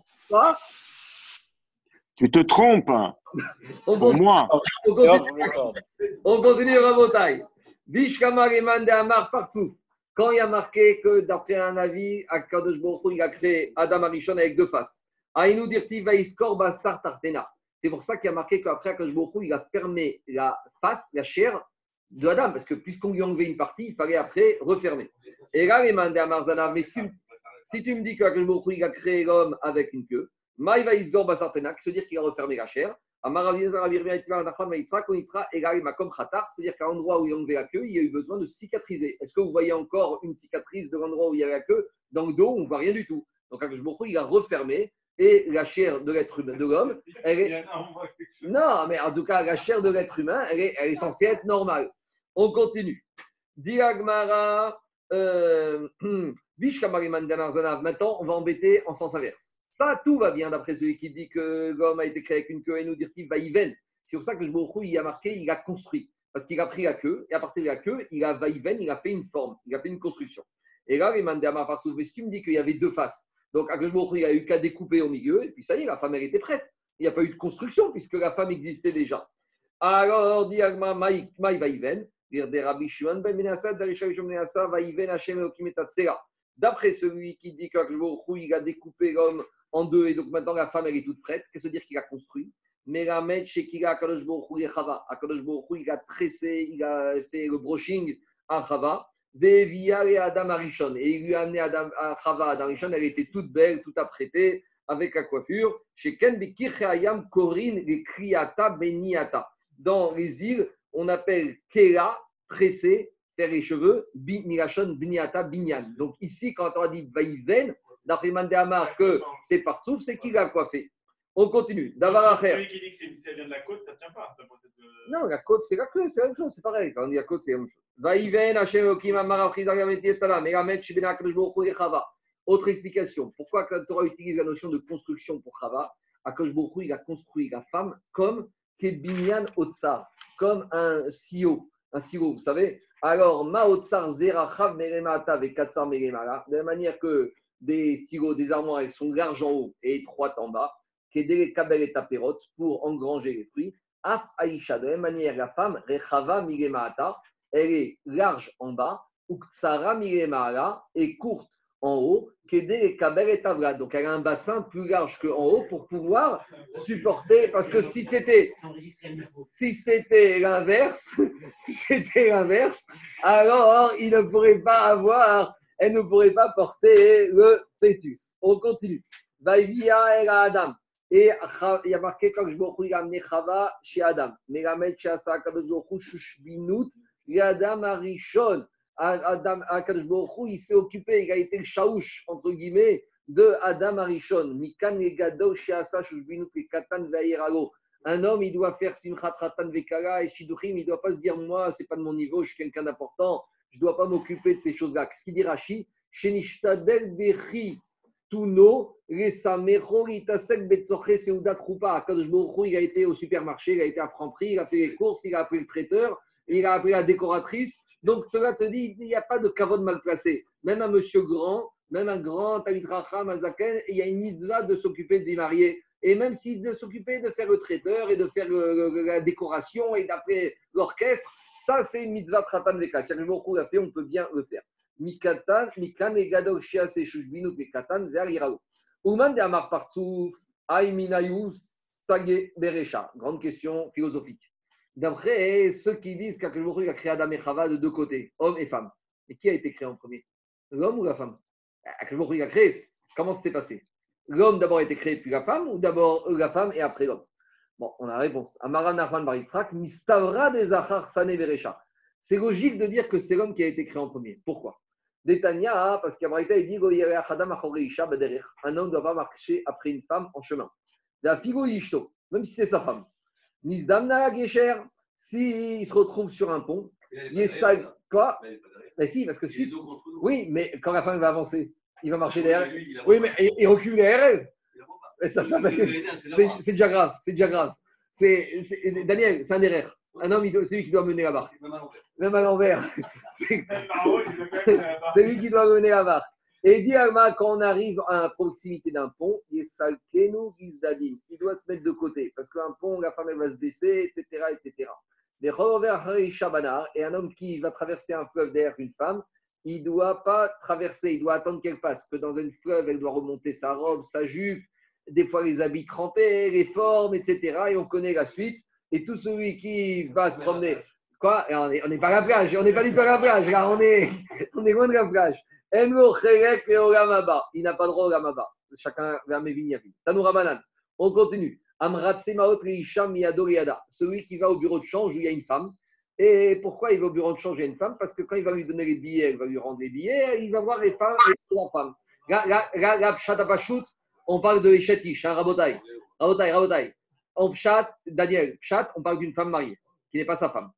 S3: Tu te trompes. On Pour moi.
S1: On continue, on continue Rabotai. et Amar partout. Quand il a marqué que d'après un avis, Akadosh il a créé Adam Arishon avec deux faces. Aïnou dirti vaiskor basar tartena. C'est pour ça qu'il a marqué qu'après Akadosh il a fermé la face, la chair de Adam, parce que puisqu'on lui a enlevé une partie, il fallait après refermer. Et là, les Amar Zana, mais si, tu me dis qu'Akadosh il a créé l'homme avec une queue, Maïva Isgor Basartenak, c'est-à-dire qu'il a refermé la chair. C'est-à-dire qu'à l'endroit où il a enlevé la queue, il y a eu besoin de cicatriser. Est-ce que vous voyez encore une cicatrice de l'endroit où il y a la queue? Dans le dos, on ne voit rien du tout. Donc, il a refermé et la chair de l'être humain, de l'homme, elle est. Non, mais en tout cas, la chair de l'être humain, elle est, elle est censée être normale. On continue. Diagmara. Euh, [CLEARS THROAT] Maintenant, on va embêter en sens inverse. Ça, tout va bien d'après celui qui dit que l'homme a été créé avec une queue et nous dire qu'il va y venir. C'est pour ça que je me il a marqué, il a construit. Parce qu'il a pris la queue et à partir de la queue, il a va y il a fait une forme, il a fait une construction. Et là, les mandama partout, mais si tu me dis qu'il y avait deux faces, donc il a eu qu'à découper au milieu et puis ça y est, la femme elle était prête. Il n'y a pas eu de construction puisque la femme existait déjà. Alors, dit Agma, Maï va y venir. D'après celui qui dit qu'il a découpé l'homme en deux, et donc maintenant la femme elle est toute prête. Qu'est-ce dire qu'il a construit? Mais la mettre chez Kila Akadosh et Chava. Il a tressé, il a fait le brushing à Chava. et Adam Arishon. Et il lui a amené Adam, à Chava Adam elle était toute belle, toute apprêtée, avec la coiffure. Chez Ken Bekircheayam Korin, les Kriata Beniata. Dans les îles, on appelle Kela, tressé, faire les cheveux, Milachon Beniata Binyan. Donc ici, quand on a dit Vaïven, d'après Mandéamar que c'est partout, c'est qui l'a coiffé. On continue. D'avoir.
S2: Celui qui dit que ça vient de la côte, ça ne tient pas.
S1: Non, la côte, c'est la queue, c'est la même chose, c'est pareil. Quand on dit la côte, c'est la même chose. Vaïven, Hachem, Okim, Amara, Frizar, Meramet, Shibena, Kajbo, Chava. Autre explication. Pourquoi quand Torah utilise la notion de construction pour Chava? Akashbourou, il a construit la femme comme Kebinyan Otsar, comme un sio. Un silo, vous savez Alors, Ma Otsar, Zera, Chav, Meremata, avec Katsar, Meremala, de la manière que des silos, des armoires, elles sont larges en haut et étroites en bas, des kabel et taperot pour engranger les fruits. Af Aïcha, de la même manière, la femme, Rechava Milemaata, elle est large en bas Uktsara Miremara est courte en haut, Kede Kaber et Tavla. Donc elle a un bassin plus large qu'en haut pour pouvoir supporter. Parce que si c'était si l'inverse, [LAUGHS] si c'était l'inverse, alors il ne pourrait pas avoir, elle ne pourrait pas porter le fœtus. On continue. Vaivia et Adam. Et il y a marqué quand je il a amené Chava chez Adam. Mettre chez Asa Kadozoku Shushbinut, Adam Arishon. Adam Akadjbohu, il s'est occupé, il a été le chaouche, entre guillemets, de Adam Arishon. Mikan Gado Shiasa Shushbinut Katan Vairalo. Un homme, il doit faire Simchat Ratan Vekara et Shiduchim, il ne doit pas se dire, moi, c'est pas de mon niveau, je suis quelqu'un d'important, je ne dois pas m'occuper de ces choses-là. Qu'est-ce qu'il dit Rashi? Shenishtadel Bechi Tuno, il a été au supermarché, il a été à Franprix, il a fait les courses, il a appelé le traiteur, il a appelé la décoratrice donc cela te dit, il n'y a pas de kavod mal placé. Même un monsieur grand, même un grand un Zaken, il y a une mitzvah de s'occuper des mariés. Et même s'il de s'occuper de faire le traiteur et de faire la décoration et d'appeler l'orchestre, ça c'est une mitzvah tratan veka. Si le mot l'a fait, on peut bien le faire. Mikatan, mikan et gadol shia se shushbinu vekatan vers irao. Uman de amar partouf, aiminayus, sage berecha. Grande question philosophique. D'après ceux qui disent qu'Akadosh a créé Adam et Chava de deux côtés, homme et femme. Et qui a été créé en premier? L'homme ou la femme? Akadosh a créé. Comment ça s'est passé? L'homme d'abord a été créé puis la femme ou d'abord la femme et après l'homme? Bon, on a la réponse. Amara Nachman Baritzrak, Mistavra des Achar Sane. C'est logique de dire que c'est l'homme qui a été créé en premier. Pourquoi? Détania, parce qu'Amarita il dit un homme ne doit pas marcher après une femme en chemin. La figo même si c'est sa femme. Nisdamna Gesher, s'il se retrouve sur un pont, Yesag, quoi? Mais si, parce que si. Oui, mais quand la femme va avancer, il va marcher derrière. Oui, mais il recule derrière elle. C'est déjà grave, c'est déjà grave. Daniel, c'est un erreur. Un homme, c'est lui qui doit mener la barque. Même à l'envers. [LAUGHS] C'est lui qui doit mener la barque. Et dit quand on arrive à proximité d'un pont, il doit se mettre de côté. Parce qu'un pont, la femme, elle va se baisser, etc. etc. Et un homme qui va traverser un fleuve derrière une femme, il ne doit pas traverser, il doit attendre qu'elle passe. Parce que dans un fleuve, elle doit remonter sa robe, sa jupe, des fois les habits trempés, les formes, etc. Et on connaît la suite. Et tout celui qui va se promener, quoi On n'est pas à la plage, on n'est pas du tout à la plage, là, on est, [LAUGHS] on est loin de la plage. Il n'a pas droit au Gamaba. Chacun vers mes vignes. Tanoura. On continue. Celui qui va au bureau de change où il y a une femme. Et pourquoi il va au bureau de change où il y a une femme? Parce que quand il va lui donner les billets, il va lui rendre les billets, il va voir les femmes et les femmes. Là, là, on parle de Echetish, hein, Rabotai. Rabotai, Rabotai. En Pshat, Daniel, Pshat, on parle d'une femme mariée, qui n'est pas sa femme.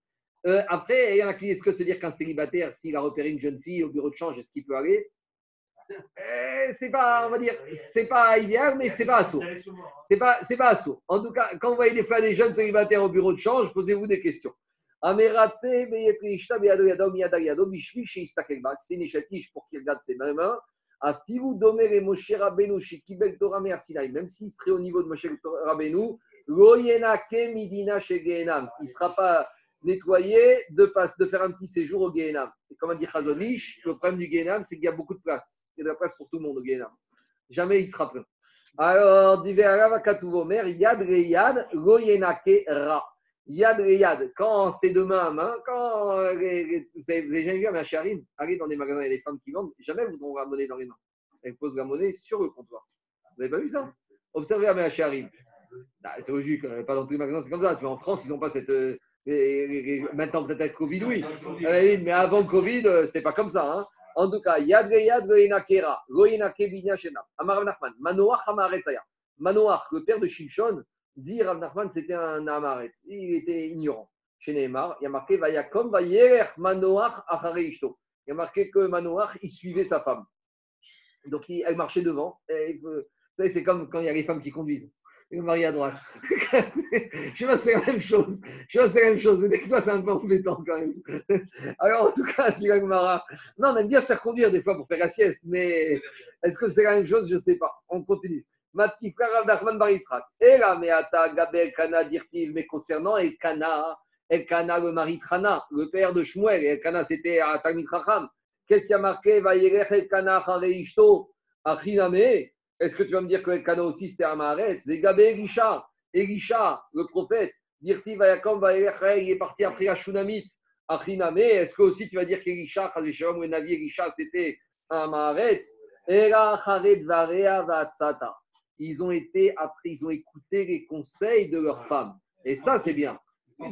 S1: Euh, après, il y en a qui est-ce que c'est dire qu'un célibataire, s'il a repéré une jeune fille au bureau de change, est-ce qu'il peut aller? Euh, C'est pas, on va dire, c'est pas idéal, mais c'est pas assaut. C'est pas, c'est pas assaut. En tout cas, quand vous voyez des fois des jeunes célibataires au bureau de change, posez-vous des questions. C'est une échatiche pour qu'il regarde ses mains. Même s'il serait au niveau de Moshe Rabbeinu, il ne sera pas nettoyer, de, faire un petit séjour au Guéhenam. Et comme a dit Chazonish, le problème du Guéhenam, c'est qu'il y a beaucoup de place. Il y a de la place pour tout le monde au Guéhenam. Jamais il sera plein. Alors, Yad Reyad, Goyenake Ra. Yad Reyad, quand c'est de main à main, quand vous, avez, jamais vu un Macharim, allez dans des magasins, il y a des femmes qui vendent, jamais vous vont ramener dans les mains. Elles posent la monnaie sur le comptoir. Vous n'avez pas vu ça Observez un Macharim. Bah, c'est logique, euh, pas dans tous les magasins, c'est comme ça. En France, ils n'ont pas cette, euh, maintenant, peut-être Covid, oui. Mais avant Covid, euh, ce n'était pas comme ça. Hein. En tout cas, Yad Yad Goinakera, Goinake Amar Nachman, Manoach Amaretzaya. Manoach, le père de Shimshon, dit Rav Nachman, c'était un Amaretz. Il était ignorant. Chez Neymar, il y a marqué Vayakom Vayer Manoach Achareishto. Il y a marqué que Manoach, il suivait sa femme. Donc, il, elle marchait devant. Et, vous savez, c'est comme quand il y a les femmes qui conduisent le mari à droite. [LAUGHS] je sais pas, c'est la même chose. Je sais pas, c'est la même chose. Mais des fois, c'est un peu embêtant quand même. [LAUGHS] Alors, en tout cas, tu Mara. Non, on aime bien se faire conduire des fois pour faire la sieste, mais est-ce que c'est la même chose? Je ne sais pas. On continue. Ma petite frère Abdachman Baritzrak. Et là, mais Ata, Gabel, Kana, Dirtiv, mais concernant et Kana, Elkana, le mari Trana, le père de Shmuel, et Elkana, c'était à Talmid Chacham. Qu'est-ce qui a marqué Vayerech Elkana, Ishto, Achiname Est-ce que tu vas me dire que Elkana aussi, c'était à Maharet Vegabé Elisha, Elisha, le prophète, Dirti Vayakom, il est parti après la Shunamite. Achiname, est-ce que aussi tu vas dire qu'Elisha, Chazéchem, le Navi Elisha, c'était à Maharet Era Charet Varea Vatsata ils ont été après, ils ont écouté les conseils de leurs femmes. Et ça, c'est bien.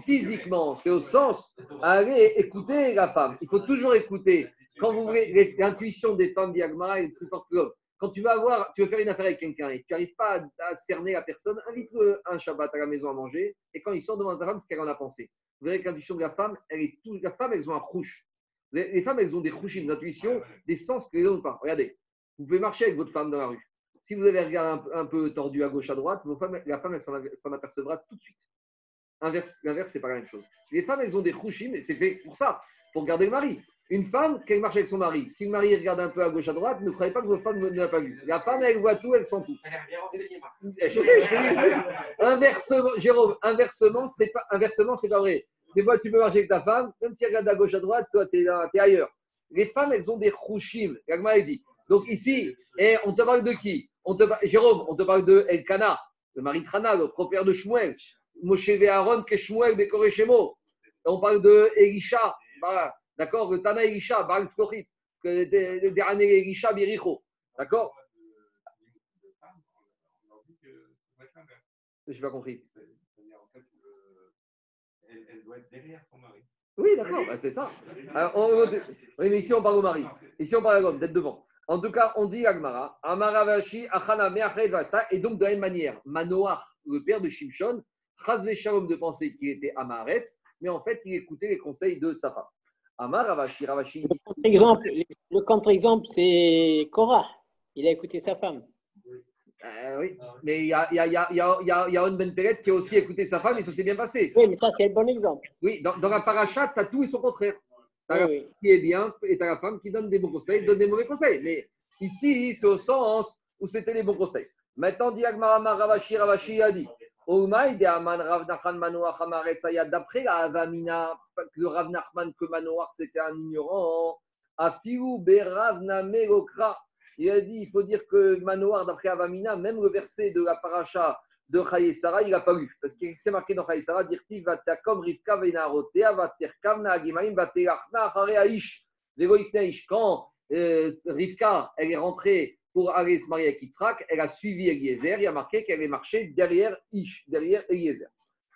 S1: Physiquement, c'est au sens, allez écouter la femme. Il faut toujours écouter. Quand vous voulez, l'intuition des femmes d'Yagmara est plus forte que l'homme. Quand tu vas avoir, tu veux faire une affaire avec quelqu'un et tu n'arrives pas à, cerner la personne, invite-le un Shabbat à la maison à manger et quand il sort devant ta femme, ce qu'elle en a pensé. Vous verrez que l'intuition de la femme, elle est tout, la femme, elles ont un rouge. Les, femmes, elles ont des rouches, d'intuition, des sens que les hommes n'ont pas. Regardez, vous pouvez marcher avec votre femme dans la rue. Si vous avez un regard un, peu tordu à gauche, à droite, la femme, elle s'en apercevra tout de suite. L'inverse, c'est pas la même chose. Les femmes, elles ont des rouchim, et c'est fait pour ça, pour garder le mari. Une femme, quand elle marche avec son mari, si le mari regarde un peu à gauche, à droite, ne croyez pas que votre femme ne l'a pas vu. La femme, elle voit tout, elle sent tout. Je sais, je Inversement, Jérôme, inversement, c'est pas, inversement, c'est pas vrai. Des fois, tu peux marcher avec ta femme, même si tu regardes à gauche, à droite, toi, tu es, es, ailleurs. Les femmes, elles ont des rouchim. L'agma, dit. Donc ici, on te parle de qui on te, Jérôme, on te parle de Elkana, le mari de Trana, le propère de Shmuel. Moshe Aaron, que Shmuel, Bekoreshemo. On parle de Elisha, d'accord, le Tana Elisha, Baal Florit, le dernier Elisha, Biricho. D'accord Je n'ai pas compris. Elle doit être derrière son mari. Oui, d'accord, bah, c'est ça. mais ici on parle au mari. Ici on parle à l'homme, d'être devant. En tout cas, on dit Agmara, Amaravashi, Achana, et donc de la même manière, Manoach, le père de Shimshon, Chazve Shalom de penser qu'il était Amaret, mais en fait, il écoutait les conseils de sa femme. Amaravashi, Ravashi.
S4: Le contre-exemple, c'est Korah. Il a écouté sa femme.
S1: Euh, oui, mais il y a, y a, y a, y a, y a Ben Peret qui a aussi écouté sa femme et ça s'est bien passé.
S4: Oui, mais ça, c'est un bon exemple.
S1: Oui, dans, dans la paracha, tu as tout et son contraire qui est bien et as la femme qui donne des bons conseils, donne des mauvais conseils. Mais ici, c'est au sens où c'était les bons conseils. Maintenant, dit Agmarama Ravashi, Ravashi a dit D'après la Avamina, le Rav Nachman que Manoach c'était un ignorant. Il a dit il faut dire que Manoach, d'après Avamina, même le verset de la paracha de Chaye Sarah, il n'a pas lu. Parce qu'il s'est marqué dans Chaye Sarah, Dirti Vatakom Rivka Venarotea Vaterkam Nagimaim Vaterachna Hare Aish. Quand euh, Rivka, elle est rentrée pour aller se marier avec Yitzhak, elle a suivi Eliezer, il a marqué qu'elle est marchée derrière Ish, derrière Eliezer.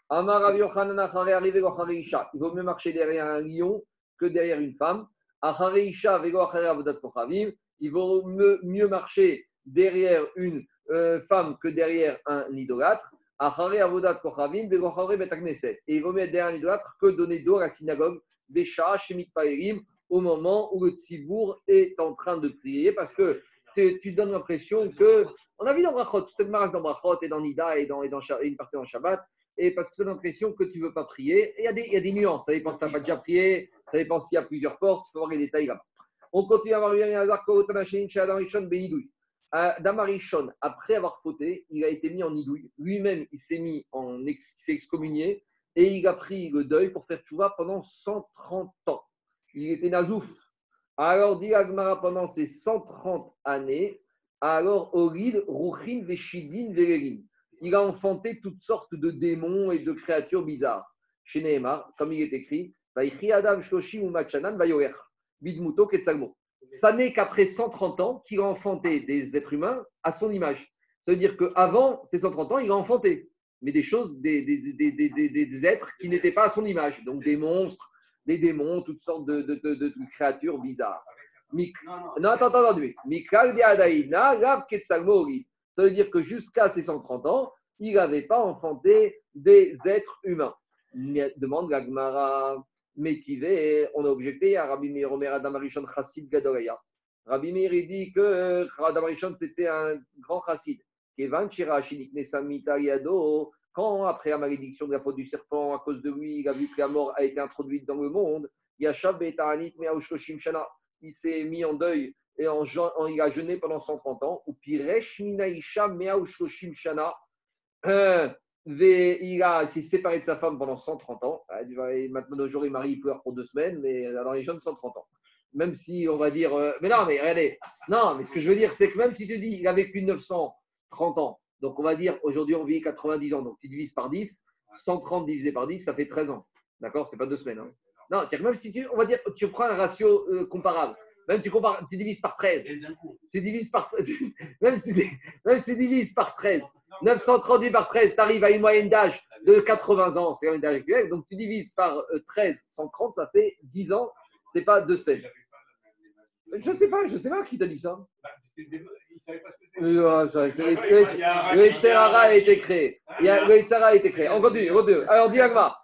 S1: Amar Rav Yochanan Achare arrivé Isha. Il vaut mieux marcher derrière un lion que derrière une femme. Achare Isha Vego Achare Avodat Kochavim. Il vaut mieux marcher derrière une euh, femme que derrière un idolâtre. Et il vaut mieux derrière un idolâtre que donner d'eau à la synagogue des chats chez au moment où le tzibour est en train de prier parce que tu donnes l'impression que. On a vu dans Brachot, toute cette marche dans Brachot et dans Nida et dans, et dans une partie dans Shabbat, et parce que tu as l'impression que tu ne veux pas prier. Il y, a des, nuances. Ça dépend si tu n'as pas déjà prié, ça dépend s'il y a plusieurs portes, il faut voir les détails là-bas. On continue à voir Damarichon, après avoir fauté, il a été mis en idouille. Lui-même, il s'est mis en excommunié et il a pris le deuil pour faire tchouva pendant 130 ans. Il était nazouf. Alors, dit Agmara, pendant ces 130 années, alors Orid, Ruchin, Veshidin, Vererin. Il a enfanté toutes sortes de démons et de créatures bizarres. Chez Nehemar, comme il est écrit, Adam, Shoshim ou Machanan, Vayoer, Bidmuto, Ketsalmo ça n'est qu'après 130 ans qu'il a enfanté des êtres humains à son image. Ça veut dire qu'avant ces 130 ans, il a enfanté, mais des choses, des, des, êtres qui n'étaient pas à son image. Donc des monstres, des démons, toutes sortes de, créatures bizarres. non, attends, attends, attends. Ça veut dire que jusqu'à ses 130 ans, il n'avait pas enfanté des êtres humains. Demande Gagmara. Métivé, on a objecté à Rabbi Meir Omer Adam Chassid Gadolaya. Rabbi Meir dit que Adam c'était un grand chassid. Quand, après la malédiction de la faute du serpent, à cause de lui, il a vu que la mort a été introduite dans le monde, il s'est mis en deuil et en, il a jeûné pendant 130 ans. Ou Piresh Minaisha Shana. [CLEARS THROAT] Euh, il s'est séparé de sa femme pendant 130 ans. Maintenant, aujourd'hui, Marie il pleure pour deux semaines, mais alors les jeunes 130 ans. Même si on va dire. Euh, mais non, mais regardez. Non, mais ce que je veux dire, c'est que même si tu dis il a vécu 930 ans, donc on va dire aujourd'hui on vit 90 ans, donc tu divises par 10, 130 divisé par 10, ça fait 13 ans. D'accord? C'est pas deux semaines. Hein. Non, c'est-à-dire même si tu, on va dire, tu prends un ratio euh, comparable, même tu, compares, tu divises par 13. Tu divises par, [LAUGHS] même, si, même si tu divises par 13, 930 par 13, tu arrives à une moyenne d'âge de 80 ans, c'est la moyenne d'âge actuelle. Donc tu divises par 13, euh, 130, ça fait 10 ans, c'est pas deux semaines. Je sais pas, je sais pas qui t'a dit ça. Il savait pas ce que Le Yitzhara a été créé. Le Yitzhara a été créé. On continue, on continue. Alors, Diagma.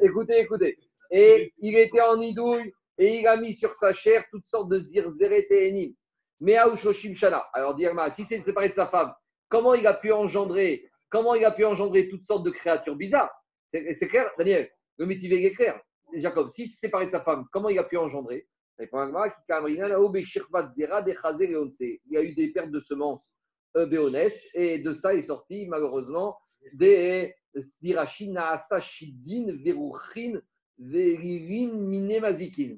S1: Écoutez, écoutez. Et il était en idouille et il a mis sur sa chair toutes sortes de zirzeret et Mais Aouchoshim Shana. Alors, Diagma, si c'est séparé de sa femme, comment il a pu engendrer, comment il a pu engendrer toutes sortes de créatures bizarres? C'est clair, Daniel Le métier est clair. Jacob, si c'est séparé de sa femme, comment il a pu engendrer? Il y a eu des pertes de semences euh, béonès et de ça est sorti malheureusement des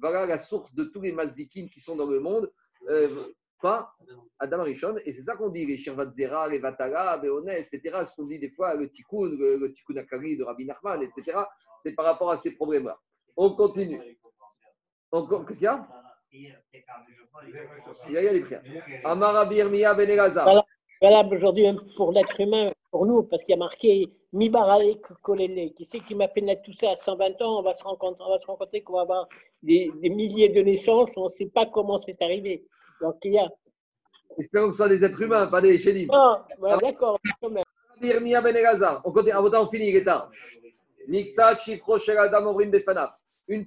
S1: voilà la source de tous les mazikin qui sont dans le monde. Euh, pas Adam Arishon, et c'est ça qu'on dit, les Shirvatzera, les Vatara, Béonès, etc. Ce qu'on dit des fois, le Tikkun, le, le Tikkun Akari de Rabbi Nachman, etc. C'est par rapport à ces problèmes-là. On continue. Qu'est-ce qu'il y a? Il y a les prières. Amarabi Ben
S4: Valable aujourd'hui pour l'être humain, pour nous, parce qu'il y a marqué Mibarale Kolele. Qui sait qui m'a pénétré tout ça à 120 ans? On va se rencontrer, on va se rencontrer qu'on va avoir des, milliers de naissances, on ne sait pas comment c'est arrivé. Donc il y a.
S1: Espérons que ce soit des êtres humains, pas des chélim.
S4: Non, d'accord.
S1: Irmiya Ben On continue, on finit, il est tard. Une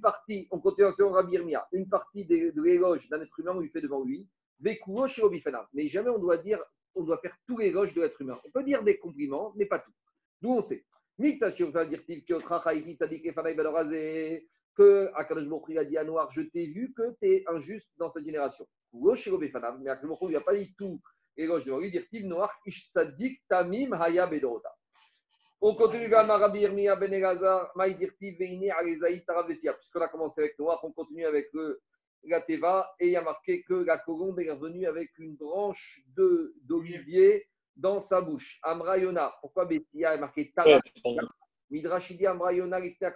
S1: partie, on continue en Rabbi Irmia, une partie de, l'éloge d'un être humain, on lui fait devant lui, mais jamais on doit dire, on doit faire tout l'éloge de l'être humain. On peut dire des compliments, mais pas tout. D'où on sait. Que Akadosh Baruch a dit à Noir, je t'ai vu que tu es injuste dans cette génération. Mais Akadosh Baruch a pas dit tout l'éloge devant lui, dire Noir, Ish Tamim Haya Bedorota. On continue à Rabbi Irmiya Ben Elazar, Maïdirti Veine Arezaï Taravetia. Puisqu'on a commencé avec Noach, on continue avec le, la Teva et il y a marqué que la colombe est revenue avec une branche d'olivier dans sa bouche. Amrayona. Pourquoi Bettia est marqué Taravetia Midrashidi Amrayona, La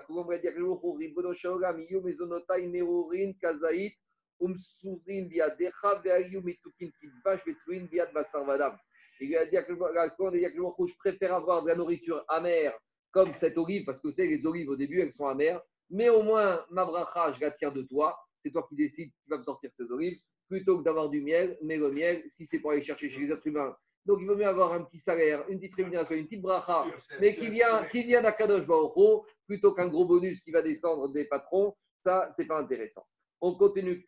S1: colombe a dit Ribono Shaoga, Miyu Mezonotai Merurin Kazaït, Umsurin Biadecha, Veayu Mitukin Kitbash, Vetruin Biad Basarvadam. Il lui a dit à je préfère avoir de la nourriture amère comme cette olive, parce que c'est les olives au début, elles sont amères, mais au moins ma bracha, je la tire de toi, c'est toi qui décides qui va me sortir ces olives, plutôt que d'avoir du miel, mais le miel, si c'est pour aller chercher chez les êtres humains. Donc il vaut mieux avoir un petit salaire, une petite rémunération, une petite bracha, mais qui vient, qui vient d'Akadosh Baruch plutôt qu'un gros bonus qui va descendre des patrons, ça, c'est pas intéressant. On continue.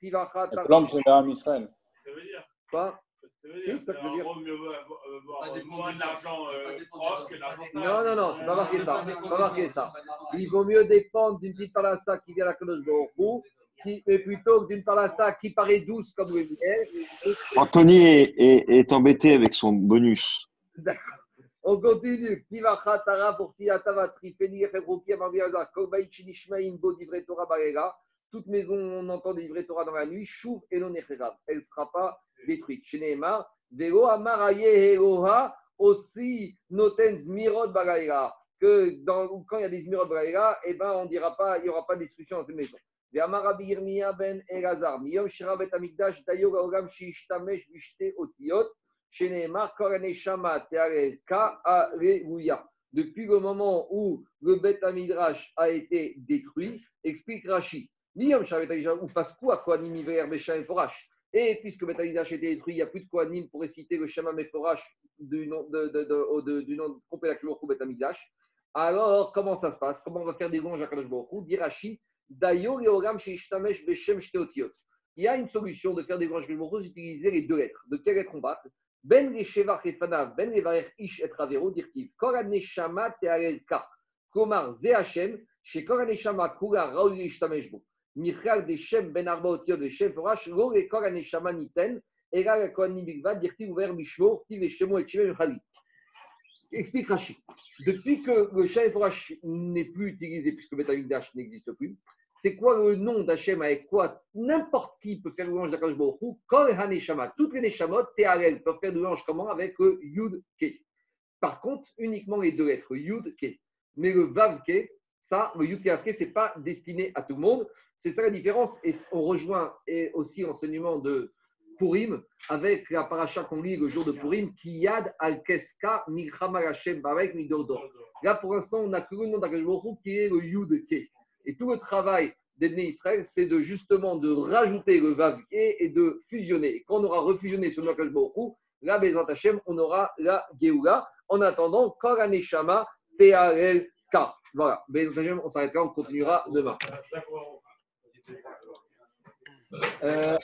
S3: L'homme, c'est Israël.
S2: Ça veut dire
S1: Quoi
S2: c'est ça que je veux dire.
S1: Non, non, non, c'est pas marqué ça. C'est pas marqué ça. Il vaut mieux dépendre d'une petite palassa qui vient à la Kadosh qui mais plutôt que d'une palassa qui paraît douce comme le miel.
S3: Anthony est, est, est, embêté avec son bonus.
S1: D'accord. On continue. Toute maison, on entend des vrais Torah dans la nuit. Chouv et non Elle ne sera pas détruite. Chez Neymar, Veo Amaraye Eloha aussi Noten Zmirod Bagaïra. Que dans, quand il y a des Zmirod Bagaïra, eh ben, on dira pas, il n'y aura pas de destruction dans cette maison. Ve'amarabi Yirmiya ben Elazar, Miyom Shiravet Amigdash, Dayoga Ogam Shishtamesh Bishte Otiot, chez Neymar, Korane Shama Teare Ka Alléluia. Depuis le moment où le Bet Amidrash a été détruit, explique Rashi. Shiravet Amigdash, ou Pasqua, Koanim Iver Besha et Forash. Et puisque Betamidash a été détruit, il n'y a plus de Kohanim pour réciter le Shema Meforash du nom de, de, de, du nom complet la Betamidash. Alors, comment ça se passe? Comment on va faire des gonges à Kadosh Dirachi, Dayo Beshem Shteotiot. Il y a une solution de faire des gonges à Kadosh d'utiliser les deux lettres. De quelles lettres on parle? Ben Leshevach Efanav, Ben Levarer Ish et Ravero, dirtiv. Koraneshama Tearel Ka. Komar Ze Hashem, She Koraneshama Kula Raoul Ishtamesh Bo. Michal des Shem Ben Arba Otiot de Shem Forash, Lo et Kor Aneshama Niten, Et là, la Kohen Bigvad, dire ouvert Mishmo, Tiv et et Shemem Chali. Explique Rachid. Depuis que le Shaïforash n'est plus utilisé, puisque Betamikdash n'existe plus, c'est quoi le nom d'Hachem avec quoi n'importe qui peut faire louange d'Akash Baruch Kol Haneshama, toutes les Neshamot, Teharel, peuvent faire louange comment? Avec le Yud Ke. Par contre, uniquement les deux lettres, Yud Ke. Mais le Vav Ke, ça, le Yud Ke ce n'est pas destiné à tout le monde. C'est ça la différence. Et on rejoint et aussi l'enseignement de Purim avec la paracha qu'on lit le jour de Purim, Kiyad al-Keska Barek Midordor. Là, pour l'instant, on n'a que le nom d'Akash qui est le Yud Ke. Et tout le travail d'Ebné Israël, c'est de justement de rajouter le Vav et de fusionner. Et quand on aura refusionné sur Nakash Borou, là, Bezat Hashem, on aura la Géoula. En attendant, Koraneshama K. Voilà, Bezat Hashem, on s'arrête là, on continuera demain. Euh,